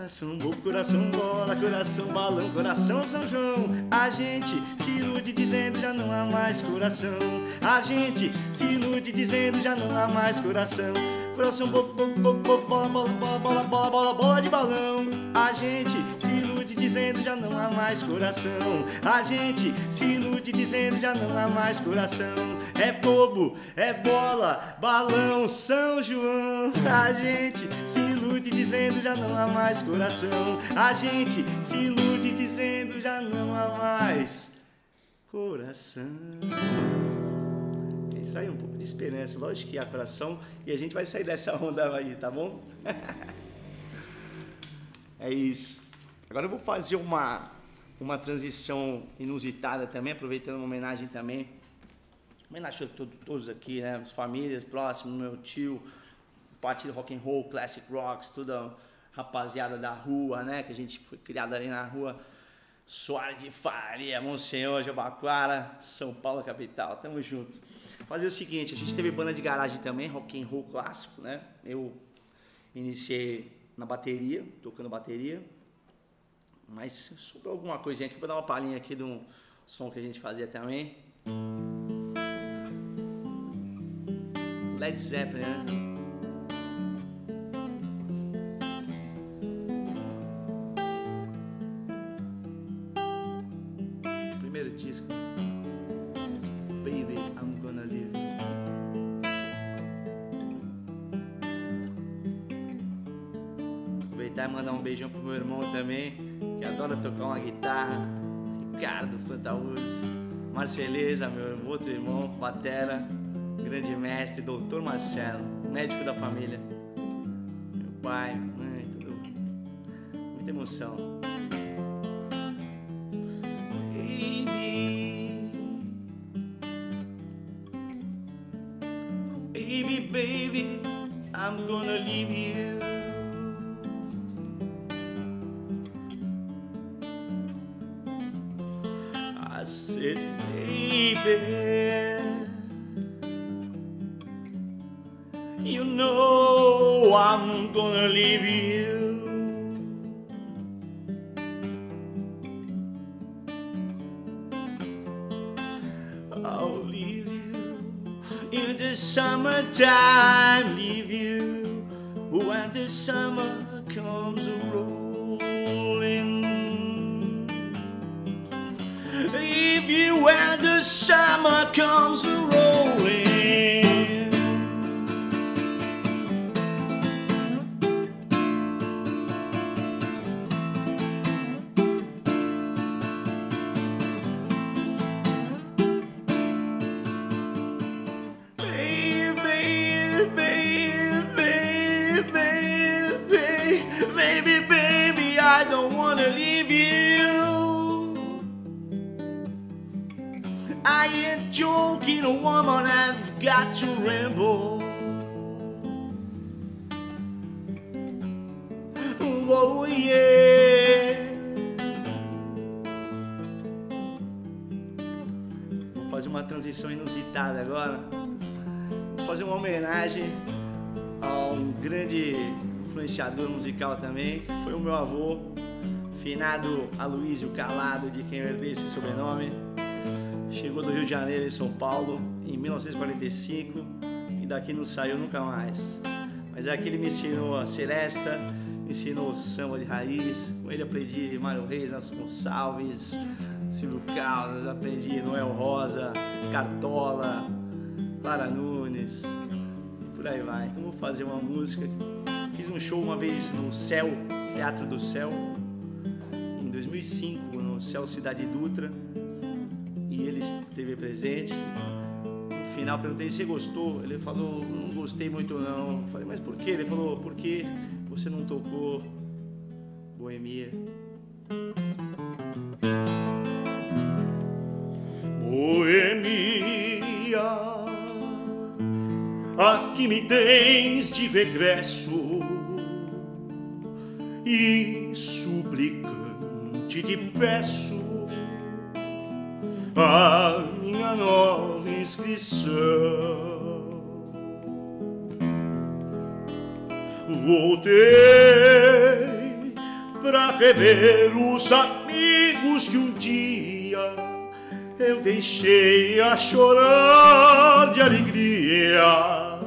Coração bom, coração bola, coração balão, coração São João. A gente se ilude dizendo já não há mais coração. A gente se ilude dizendo já não há mais coração. Coração bo, bo, bo, bo, bola, bola, bola, bola, bola, bola, bola de balão. A gente se ilude dizendo já não há mais coração. A gente se ilude dizendo já não há mais coração. É bobo, é bola, balão, São João. A gente se ilude dizendo já não há mais coração. A gente se ilude dizendo já não há mais coração. É isso aí, um pouco de esperança. Lógico que há coração e a gente vai sair dessa onda aí, tá bom? é isso. Agora eu vou fazer uma, uma transição inusitada também, aproveitando uma homenagem também. Homenagem a todos, aqui, né? As famílias próximas, meu tio, parte do rock and roll, classic rocks, toda rapaziada da rua, né? Que a gente foi criado ali na rua. Soares de Faria, Monsenhor, Jabaquara, São Paulo capital. Tamo junto. Fazer o seguinte, a gente teve banda de garagem também, rock and roll clássico, né? Eu iniciei na bateria, tocando bateria. Mas sobrou alguma coisinha aqui, vou dar uma palhinha aqui de um som que a gente fazia também. Led Zeppelin, né? Primeiro disco. Baby, I'm gonna you. Aproveitar e mandar um beijão pro meu irmão também, adora tocar uma guitarra. Ricardo Fantaúz. Marceleza, meu outro irmão, Batera, grande mestre, doutor Marcelo, médico da família. Meu pai, mãe, tudo. Muita emoção. Baby, baby, baby, I'm gonna leave you. You know I'm gonna leave you. Summer comes rolling. Musical também, que foi o meu avô, finado Aloysio Calado, de quem eu herdei esse sobrenome. Chegou do Rio de Janeiro em São Paulo em 1945 e daqui não saiu nunca mais. Mas é que ele me ensinou a seresta, me ensinou o samba de raiz. Com ele aprendi Mário Reis, Nelson Gonçalves, Silvio Caldas, aprendi Noel Rosa, Cartola, Clara Nunes, e por aí vai. Então vou fazer uma música. Fiz um show uma vez no Céu, Teatro do Céu, em 2005, no Céu Cidade Dutra. E ele esteve presente. No final perguntei se gostou. Ele falou, não gostei muito não. Eu falei, mas por quê? Ele falou, porque você não tocou Boemia. Boemia, aqui me tens de regresso e suplicante te peço a minha nova inscrição. Voltei para rever os amigos que um dia eu deixei a chorar de alegria.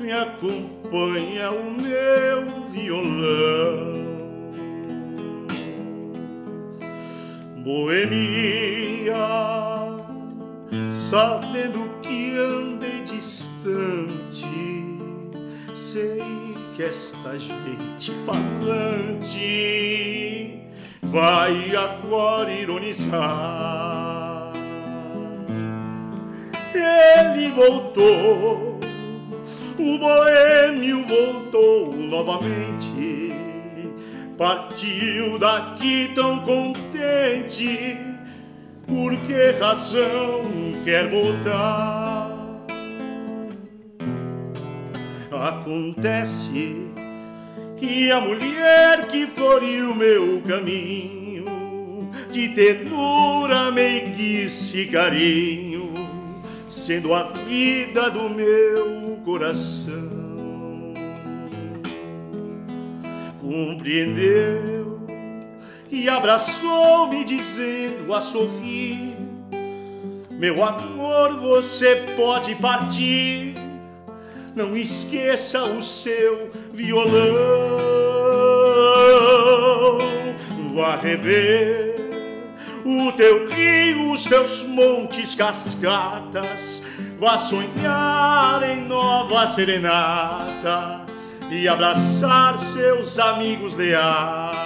Me acompanha o meu violão. Boemia, sabendo que andei distante, sei que esta gente falante vai agora ironizar. Ele voltou, o boêmio voltou novamente partiu daqui tão contente, por que razão quer voltar? Acontece que a mulher que floriu meu caminho, de ternura, meiguice e carinho, sendo a vida do meu coração compreendeu e abraçou-me dizendo a sorrir: Meu amor, você pode partir, não esqueça o seu violão. Vá rever o teu rio, os teus montes, cascatas, vá sonhar em nova serenata e abraçar seus amigos leais.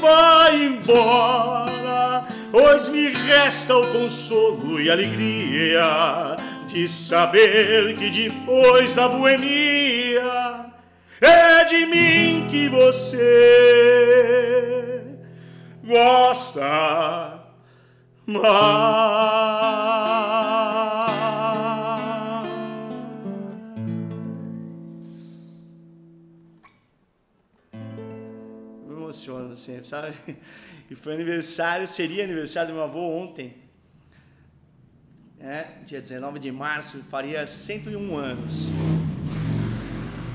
Vai embora, pois me resta o consolo e alegria de saber que depois da boemia é de mim que você gosta mais. Sabe? E foi aniversário, seria aniversário do meu avô ontem, é, dia 19 de março, faria 101 anos.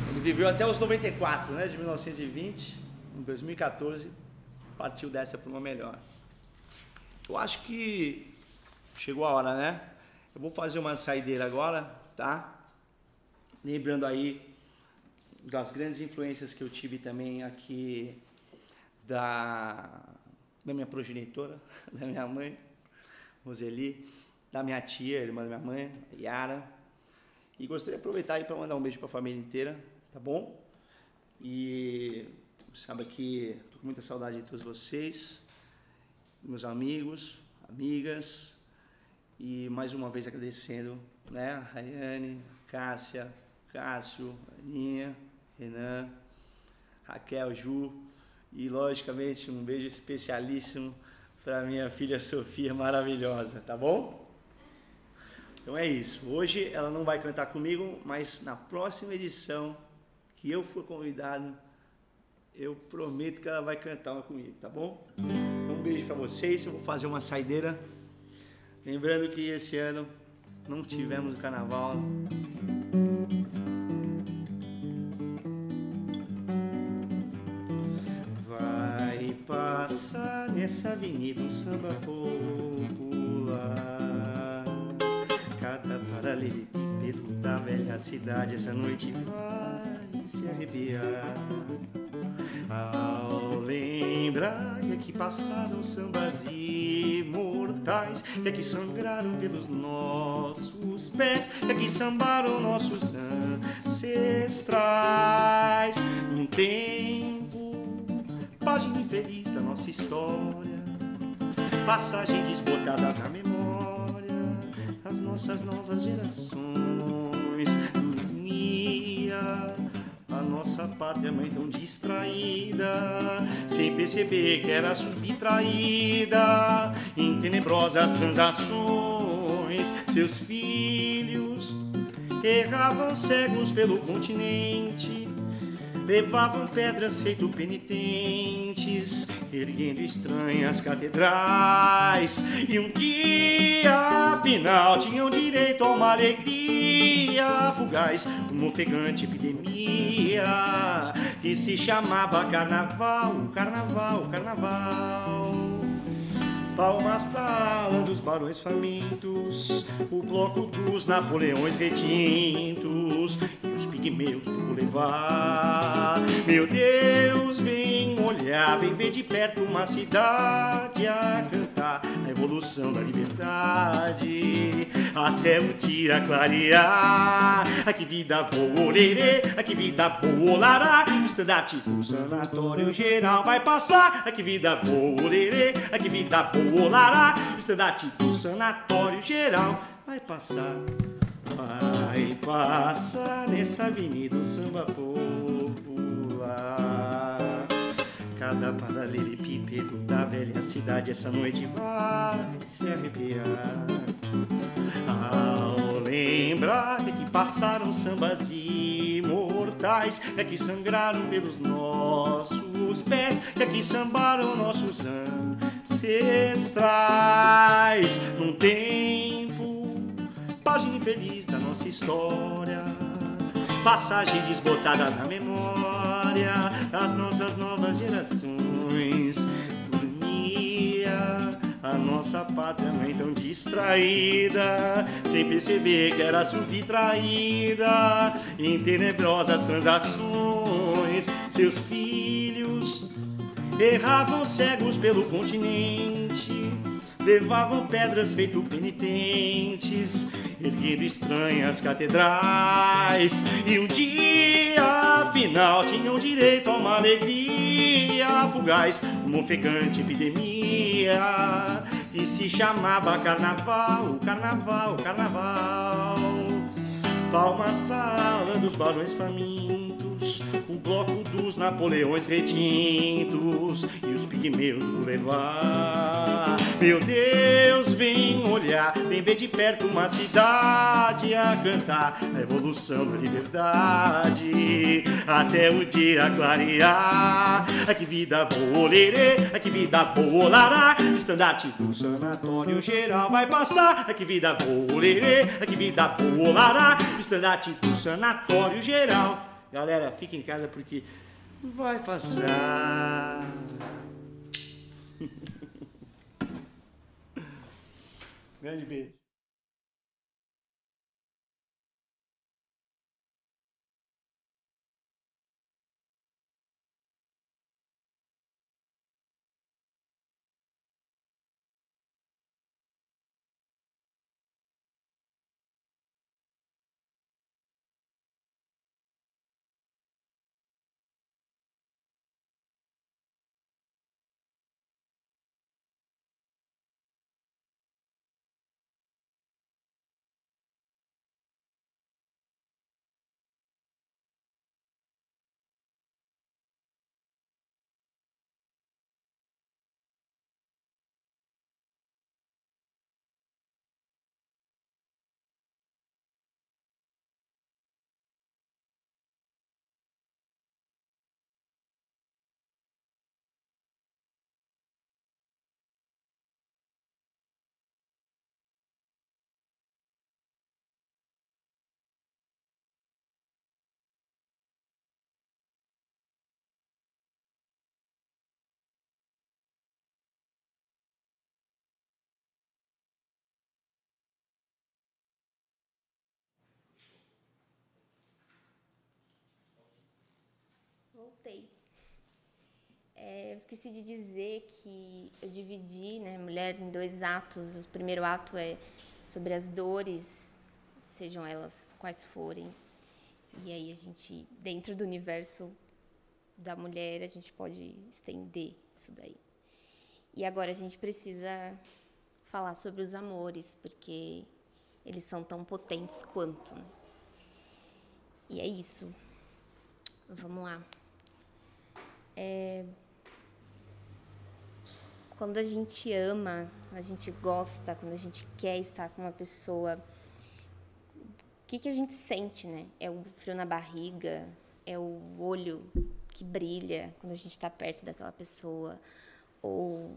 Ele viveu até os 94, né, de 1920, em 2014, partiu dessa para uma melhor. Eu acho que chegou a hora, né? Eu vou fazer uma saideira agora, tá? Lembrando aí das grandes influências que eu tive também aqui da, da minha progenitora, da minha mãe, Roseli, da minha tia, irmã da minha mãe, Yara. E gostaria de aproveitar aí para mandar um beijo para a família inteira, tá bom? E sabe que estou com muita saudade de todos vocês, meus amigos, amigas, e mais uma vez agradecendo, né, a Rayane, Cássia, Cássio, Aninha, Renan, Raquel, Ju, e, logicamente, um beijo especialíssimo para minha filha Sofia, maravilhosa, tá bom? Então é isso. Hoje ela não vai cantar comigo, mas na próxima edição que eu for convidado, eu prometo que ela vai cantar comigo, tá bom? Então, um beijo para vocês. Eu vou fazer uma saideira. Lembrando que esse ano não tivemos o carnaval. Nessa avenida um samba popular. Cada paralelepípedo da velha cidade essa noite vai se arrepiar. Ao lembrar é que passaram sambas imortais, é que sangraram pelos nossos pés, é que sambaram nossos ancestrais. Um tempo página infeliz da nossa história, passagem desbotada na memória, as nossas novas gerações. Dormia, a nossa pátria mãe tão distraída, sem perceber que era subtraída em tenebrosas transações, seus filhos erravam cegos pelo continente, levavam pedras feito penitentes, erguendo estranhas catedrais. E um dia, afinal, tinham direito a uma alegria fugaz, uma ofegante epidemia que se chamava Carnaval, Carnaval, Carnaval. Palmas pra ala dos barões famintos, o bloco dos Napoleões retintos os pigmeus do Boulevard. Meu Deus, vem olhar, vem ver de perto uma cidade a cantar a evolução da liberdade até o dia clarear. A que vida boa, orerê, a que vida boa, lará. O estandarte do sanatório geral vai passar. A que vida boa, orerê, a que vida boa, lará. O estandarte do sanatório geral vai passar. Vai passar nessa avenida o samba popular. Cada paralelepípedo da velha cidade essa noite vai se arrepiar. Ao lembrar que passaram sambas imortais, é que sangraram pelos nossos pés, que aqui sambaram nossos ancestrais. Num tempo, página infeliz da nossa história, passagem desbotada na memória das nossas novas gerações. Dormia a nossa pátria mãe tão distraída, sem perceber que era subtraída em tenebrosas transações. Seus filhos erravam cegos pelo continente, levavam pedras feito penitentes, erguendo estranhas catedrais. E um dia, afinal, tinham direito a uma alegria fugaz, uma ofegante epidemia que se chamava Carnaval, Carnaval, Carnaval. Palmas pra ala dos barões famintos, o bloco dos Napoleões retintos e os pigmeus levar. Meu Deus, vem olhar, vem ver de perto uma cidade a cantar a evolução da liberdade até o dia clarear. Ai que vida boa, lerê, ai que vida boa, lará. Estandarte do sanatório geral vai passar. Ai que vida boa, lerê, ai que vida boa, lará. Estandarte do sanatório geral. Galera, fica em casa porque vai passar. Grande beijo. Voltei. É, eu esqueci de dizer que eu dividi né, mulher em dois atos. O primeiro ato é sobre as dores, sejam elas quais forem. E aí a gente, dentro do universo da mulher, a gente pode estender isso daí. E agora a gente precisa falar sobre os amores, porque eles são tão potentes quanto. né? E é isso. Vamos lá. É... Quando a gente ama, a gente gosta, quando a gente quer estar com uma pessoa, que, que a gente sente, né? É o frio na barriga, é o olho que brilha quando a gente está perto daquela pessoa, ou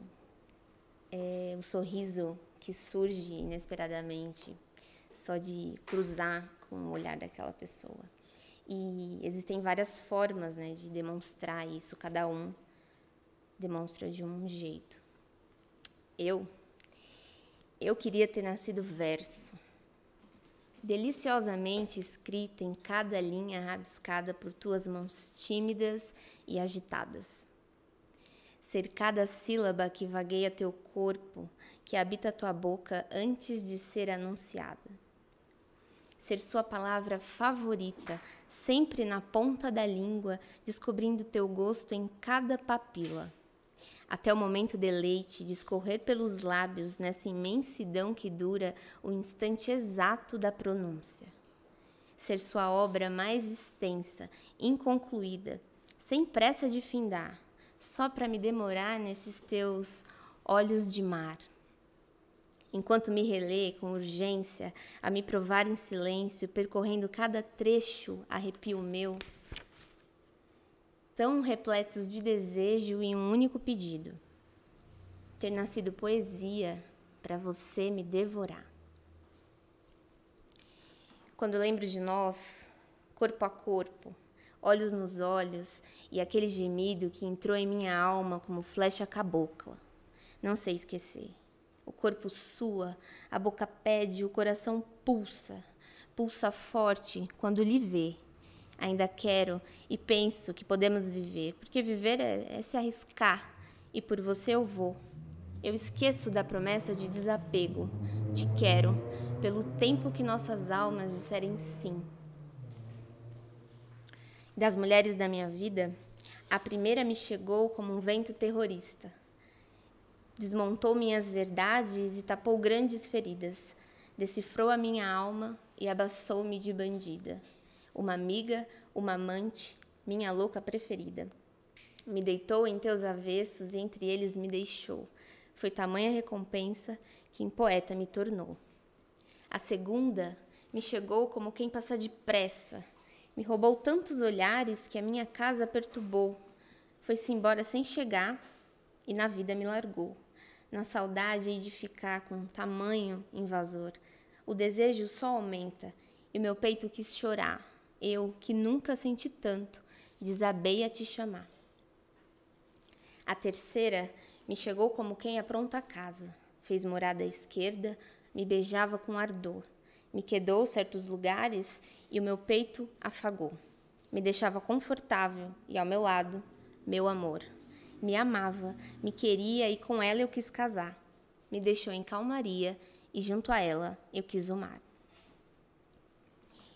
é o sorriso que surge inesperadamente só de cruzar com o olhar daquela pessoa. E existem várias formas né, de demonstrar isso, cada um demonstra de um jeito. Eu, eu queria ter nascido verso, deliciosamente escrita em cada linha rabiscada por tuas mãos tímidas e agitadas. Ser cada sílaba que vagueia teu corpo, que habita tua boca antes de ser anunciada. Ser sua palavra favorita, sempre na ponta da língua, descobrindo teu gosto em cada papila até o momento deleite de escorrer pelos lábios nessa imensidão que dura o instante exato da pronúncia. Ser sua obra mais extensa, inconcluída, sem pressa de findar, só para me demorar nesses teus olhos de mar. Enquanto me relê com urgência a me provar em silêncio, percorrendo cada trecho, arrepio meu tão repletos de desejo e um único pedido: ter nascido poesia para você me devorar. Quando lembro de nós, corpo a corpo, olhos nos olhos e aquele gemido que entrou em minha alma como flecha cabocla, não sei esquecer. O corpo sua, a boca pede, o coração pulsa, pulsa forte quando lhe vê ainda quero e penso que podemos viver, porque viver é, é, se arriscar e por você eu vou. Eu esqueço da promessa de desapego, te quero, pelo tempo que nossas almas disserem sim. Das mulheres da minha vida, a primeira me chegou como um vento terrorista. Desmontou minhas verdades e tapou grandes feridas. Decifrou a minha alma e abaçou-me de bandida uma amiga, uma amante, minha louca preferida. Me deitou em teus avessos e entre eles me deixou. Foi tamanha recompensa que em poeta me tornou. A segunda me chegou como quem passa depressa. Me roubou tantos olhares que a minha casa perturbou. Foi-se embora sem chegar e na vida me largou. Na saudade hei de ficar com tamanho invasor. O desejo só aumenta e meu peito quis chorar eu, que nunca senti tanto, desabei a te chamar. A terceira me chegou como quem apronta a casa. Fez morada à esquerda, me beijava com ardor. Me quedou certos lugares e o meu peito afagou. Me deixava confortável e ao meu lado, meu amor. Me amava, me queria e com ela eu quis casar. Me deixou em calmaria e junto a ela eu quis o mar.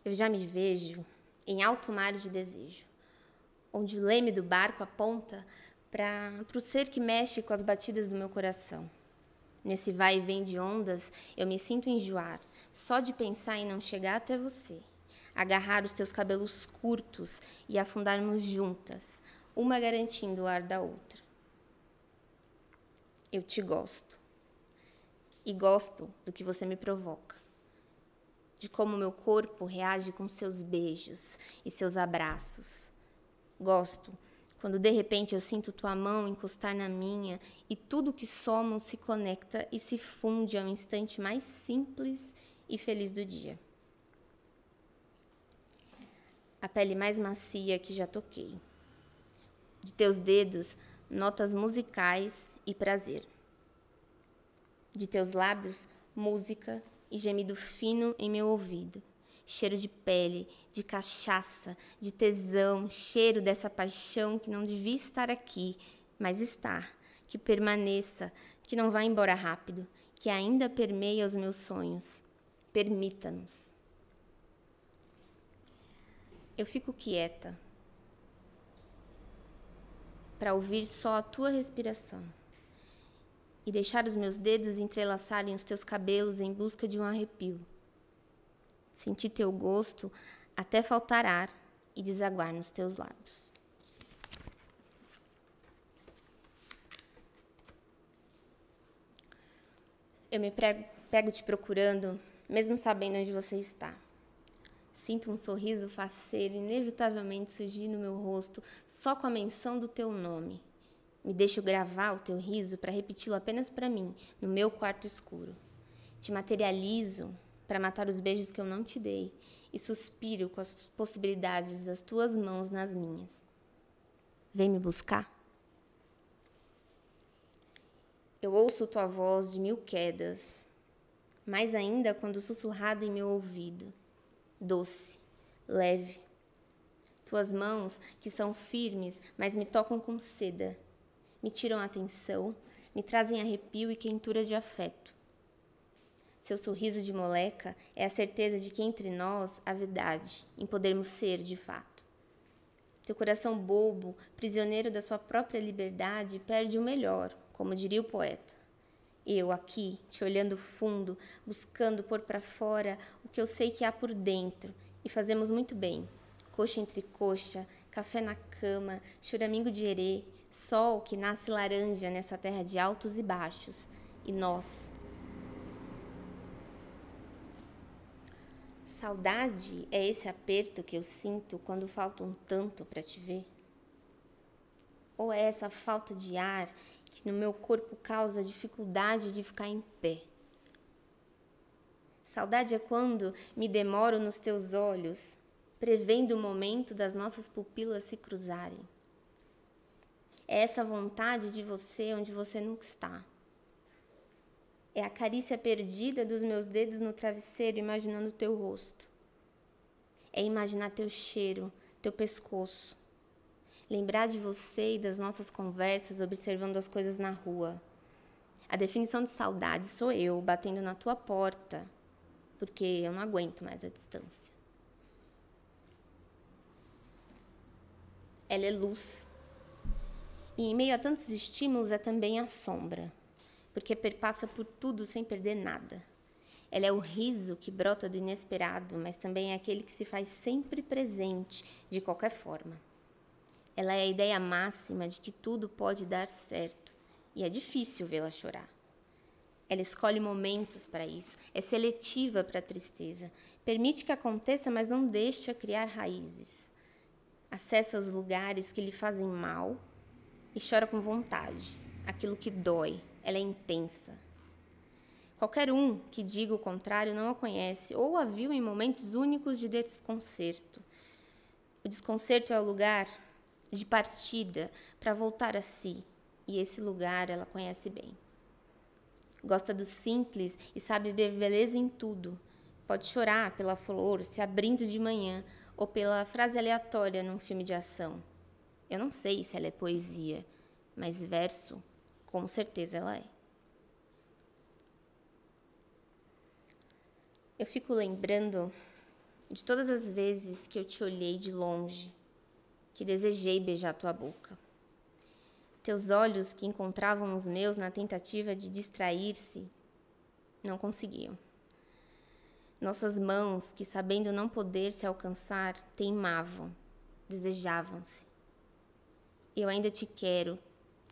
Eu já me vejo em alto mar de desejo, onde o leme do barco aponta para o ser que mexe com as batidas do meu coração. Nesse vai e vem de ondas, eu me sinto enjoar, só de pensar em não chegar até você, agarrar os teus cabelos curtos e afundarmos juntas, uma garantindo o ar da outra. Eu te gosto. E gosto do que você me provoca de como meu corpo reage com seus beijos e seus abraços. Gosto quando de repente eu sinto tua mão encostar na minha e tudo que somos se conecta e se funde ao instante mais simples e feliz do dia. A pele mais macia que já toquei. De teus dedos, notas musicais e prazer. De teus lábios, música e gemido fino em meu ouvido. Cheiro de pele, de cachaça, de tesão, cheiro dessa paixão que não devia estar aqui, mas está, que permaneça, que não vá embora rápido, que ainda permeia os meus sonhos. Permita-nos. Eu fico quieta para ouvir só a tua respiração e deixar os meus dedos entrelaçarem os teus cabelos em busca de um arrepio. Sentir teu gosto até faltar ar e desaguar nos teus lábios. Eu me pego te procurando, mesmo sabendo onde você está. Sinto um sorriso faceiro inevitavelmente surgir no meu rosto só com a menção do teu nome. Me deixo gravar o teu riso para repeti-lo apenas para mim, no meu quarto escuro. Te materializo para matar os beijos que eu não te dei e suspiro com as possibilidades das tuas mãos nas minhas. Vem me buscar? Eu ouço tua voz de mil quedas, mais ainda quando sussurrada em meu ouvido, doce, leve. Tuas mãos, que são firmes, mas me tocam com seda, me tiram a atenção, me trazem arrepio e quentura de afeto. Seu sorriso de moleca é a certeza de que entre nós há verdade, em podermos ser de fato. Seu coração bobo, prisioneiro da sua própria liberdade, perde o melhor, como diria o poeta. Eu aqui, te olhando fundo, buscando pôr para fora que eu sei que há por dentro, e fazemos muito bem. Coxa entre coxa, café na cama, choramingo de herê, sol que nasce laranja nessa terra de altos e baixos, e nós. Saudade é esse aperto que eu sinto quando falta um tanto para te ver? Ou é essa falta de ar que no meu corpo causa dificuldade de ficar em pé? Saudade é quando me demoro nos teus olhos, prevendo o momento das nossas pupilas se cruzarem. É essa vontade de você onde você nunca está. É a carícia perdida dos meus dedos no travesseiro imaginando teu rosto. É imaginar teu cheiro, teu pescoço. Lembrar de você e das nossas conversas observando as coisas na rua. A definição de saudade sou eu batendo na tua porta, porque eu não aguento mais a distância. Ela é luz e em meio a tantos estímulos é também a sombra, porque perpassa por tudo sem perder nada. Ela é o riso que brota do inesperado, mas também é aquele que se faz sempre presente, de qualquer forma. Ela é a ideia máxima de que tudo pode dar certo, e é difícil vê-la chorar. Ela escolhe momentos para isso, é seletiva para a tristeza, permite que aconteça, mas não deixa criar raízes. Acessa os lugares que lhe fazem mal e chora com vontade. Aquilo que dói, ela é intensa. Qualquer um que diga o contrário não a conhece ou a viu em momentos únicos de desconcerto. O desconcerto é o lugar de partida para voltar a si, e esse lugar ela conhece bem. Gosta do simples e sabe ver beleza em tudo. Pode chorar pela flor se abrindo de manhã ou pela frase aleatória num filme de ação. Eu não sei se ela é poesia, mas verso, com certeza ela é. Eu fico lembrando de todas as vezes que eu te olhei de longe, que desejei beijar tua boca. Teus olhos que encontravam os meus na tentativa de distrair-se, não conseguiam. Nossas mãos, que sabendo não poder se alcançar, teimavam, desejavam-se. Eu ainda te quero,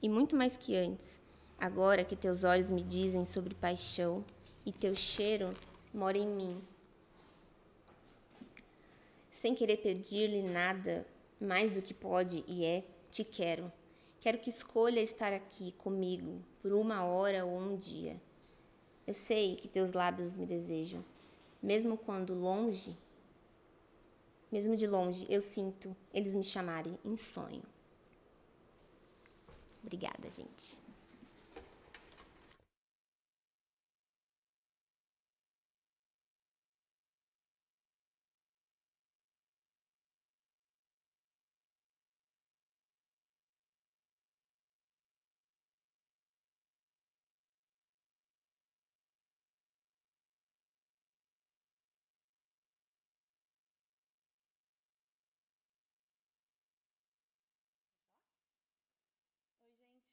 e muito mais que antes, agora que teus olhos me dizem sobre paixão e teu cheiro mora em mim. Sem querer pedir-lhe nada mais do que pode e é, te quero. Quero que escolha estar aqui comigo por uma hora ou um dia. Eu sei que teus lábios me desejam, mesmo quando longe, mesmo de longe, eu sinto eles me chamarem em sonho. Obrigada, gente.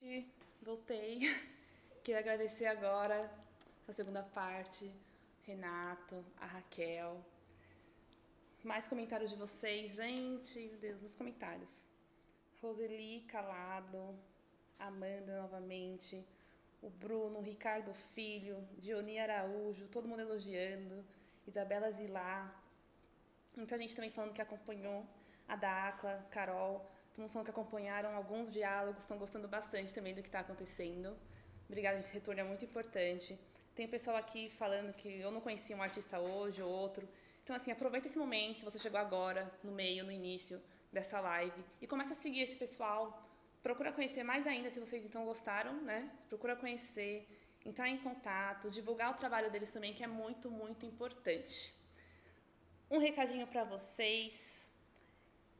Gente, voltei. Queria agradecer agora a segunda parte, Renato, a Raquel. Mais comentários de vocês, gente, meu Deus, nos comentários. Roseli Calado, Amanda novamente, o Bruno, Ricardo Filho, Dioni Araújo, todo mundo elogiando, Isabela Zilá, Muita gente também falando que acompanhou a Dacla, Carol, mundo falando que acompanharam alguns diálogos, estão gostando bastante também do que está acontecendo. Obrigada, esse retorno é muito importante. Tem pessoal aqui falando que eu não conhecia um artista hoje ou outro. Então, assim, aproveita esse momento, se você chegou agora, no meio, no início dessa live, e começa a seguir esse pessoal. Procura conhecer mais ainda, se vocês então gostaram, né? Procura conhecer, entrar em contato, divulgar o trabalho deles também, que é muito, muito importante. Um recadinho para vocês.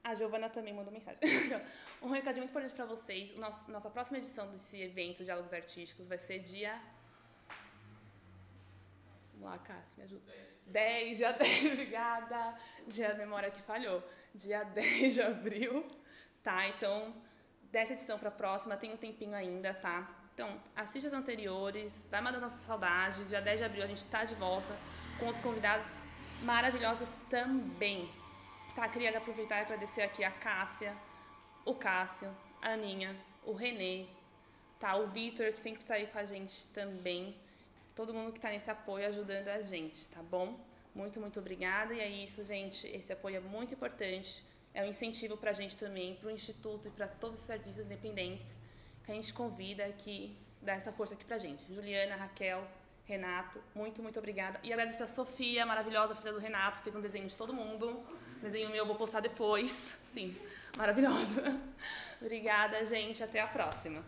A Giovana também mandou mensagem. um recadinho muito importante para vocês. Nosso, nossa próxima edição desse evento, Diálogos Artísticos, vai ser dia. Vamos lá, Cássio, me ajuda. 10, dia 10, obrigada. Dia da memória que falhou. Dia 10 de abril, tá? Então, dessa edição para a próxima, tem um tempinho ainda, tá? Então, assiste as anteriores, vai mandando nossa saudade. Dia 10 de abril a gente está de volta com os convidados maravilhosos também. Tá, queria aproveitar e agradecer aqui a Cássia, o Cássio, a Aninha, o Renê, tá, o Vitor, que sempre está aí com a gente também. Todo mundo que está nesse apoio ajudando a gente, tá bom? Muito, muito obrigada. E é isso, gente. Esse apoio é muito importante. É um incentivo para a gente também, para o Instituto e para todos os artistas independentes que a gente convida que dá essa força aqui para a gente. Juliana, Raquel, Renato, muito, muito obrigada. E agradecer a Sofia, maravilhosa, filha do Renato, fez um desenho de todo mundo. Desenho meu, vou postar depois. Sim, maravilhosa. obrigada, gente. Até a próxima.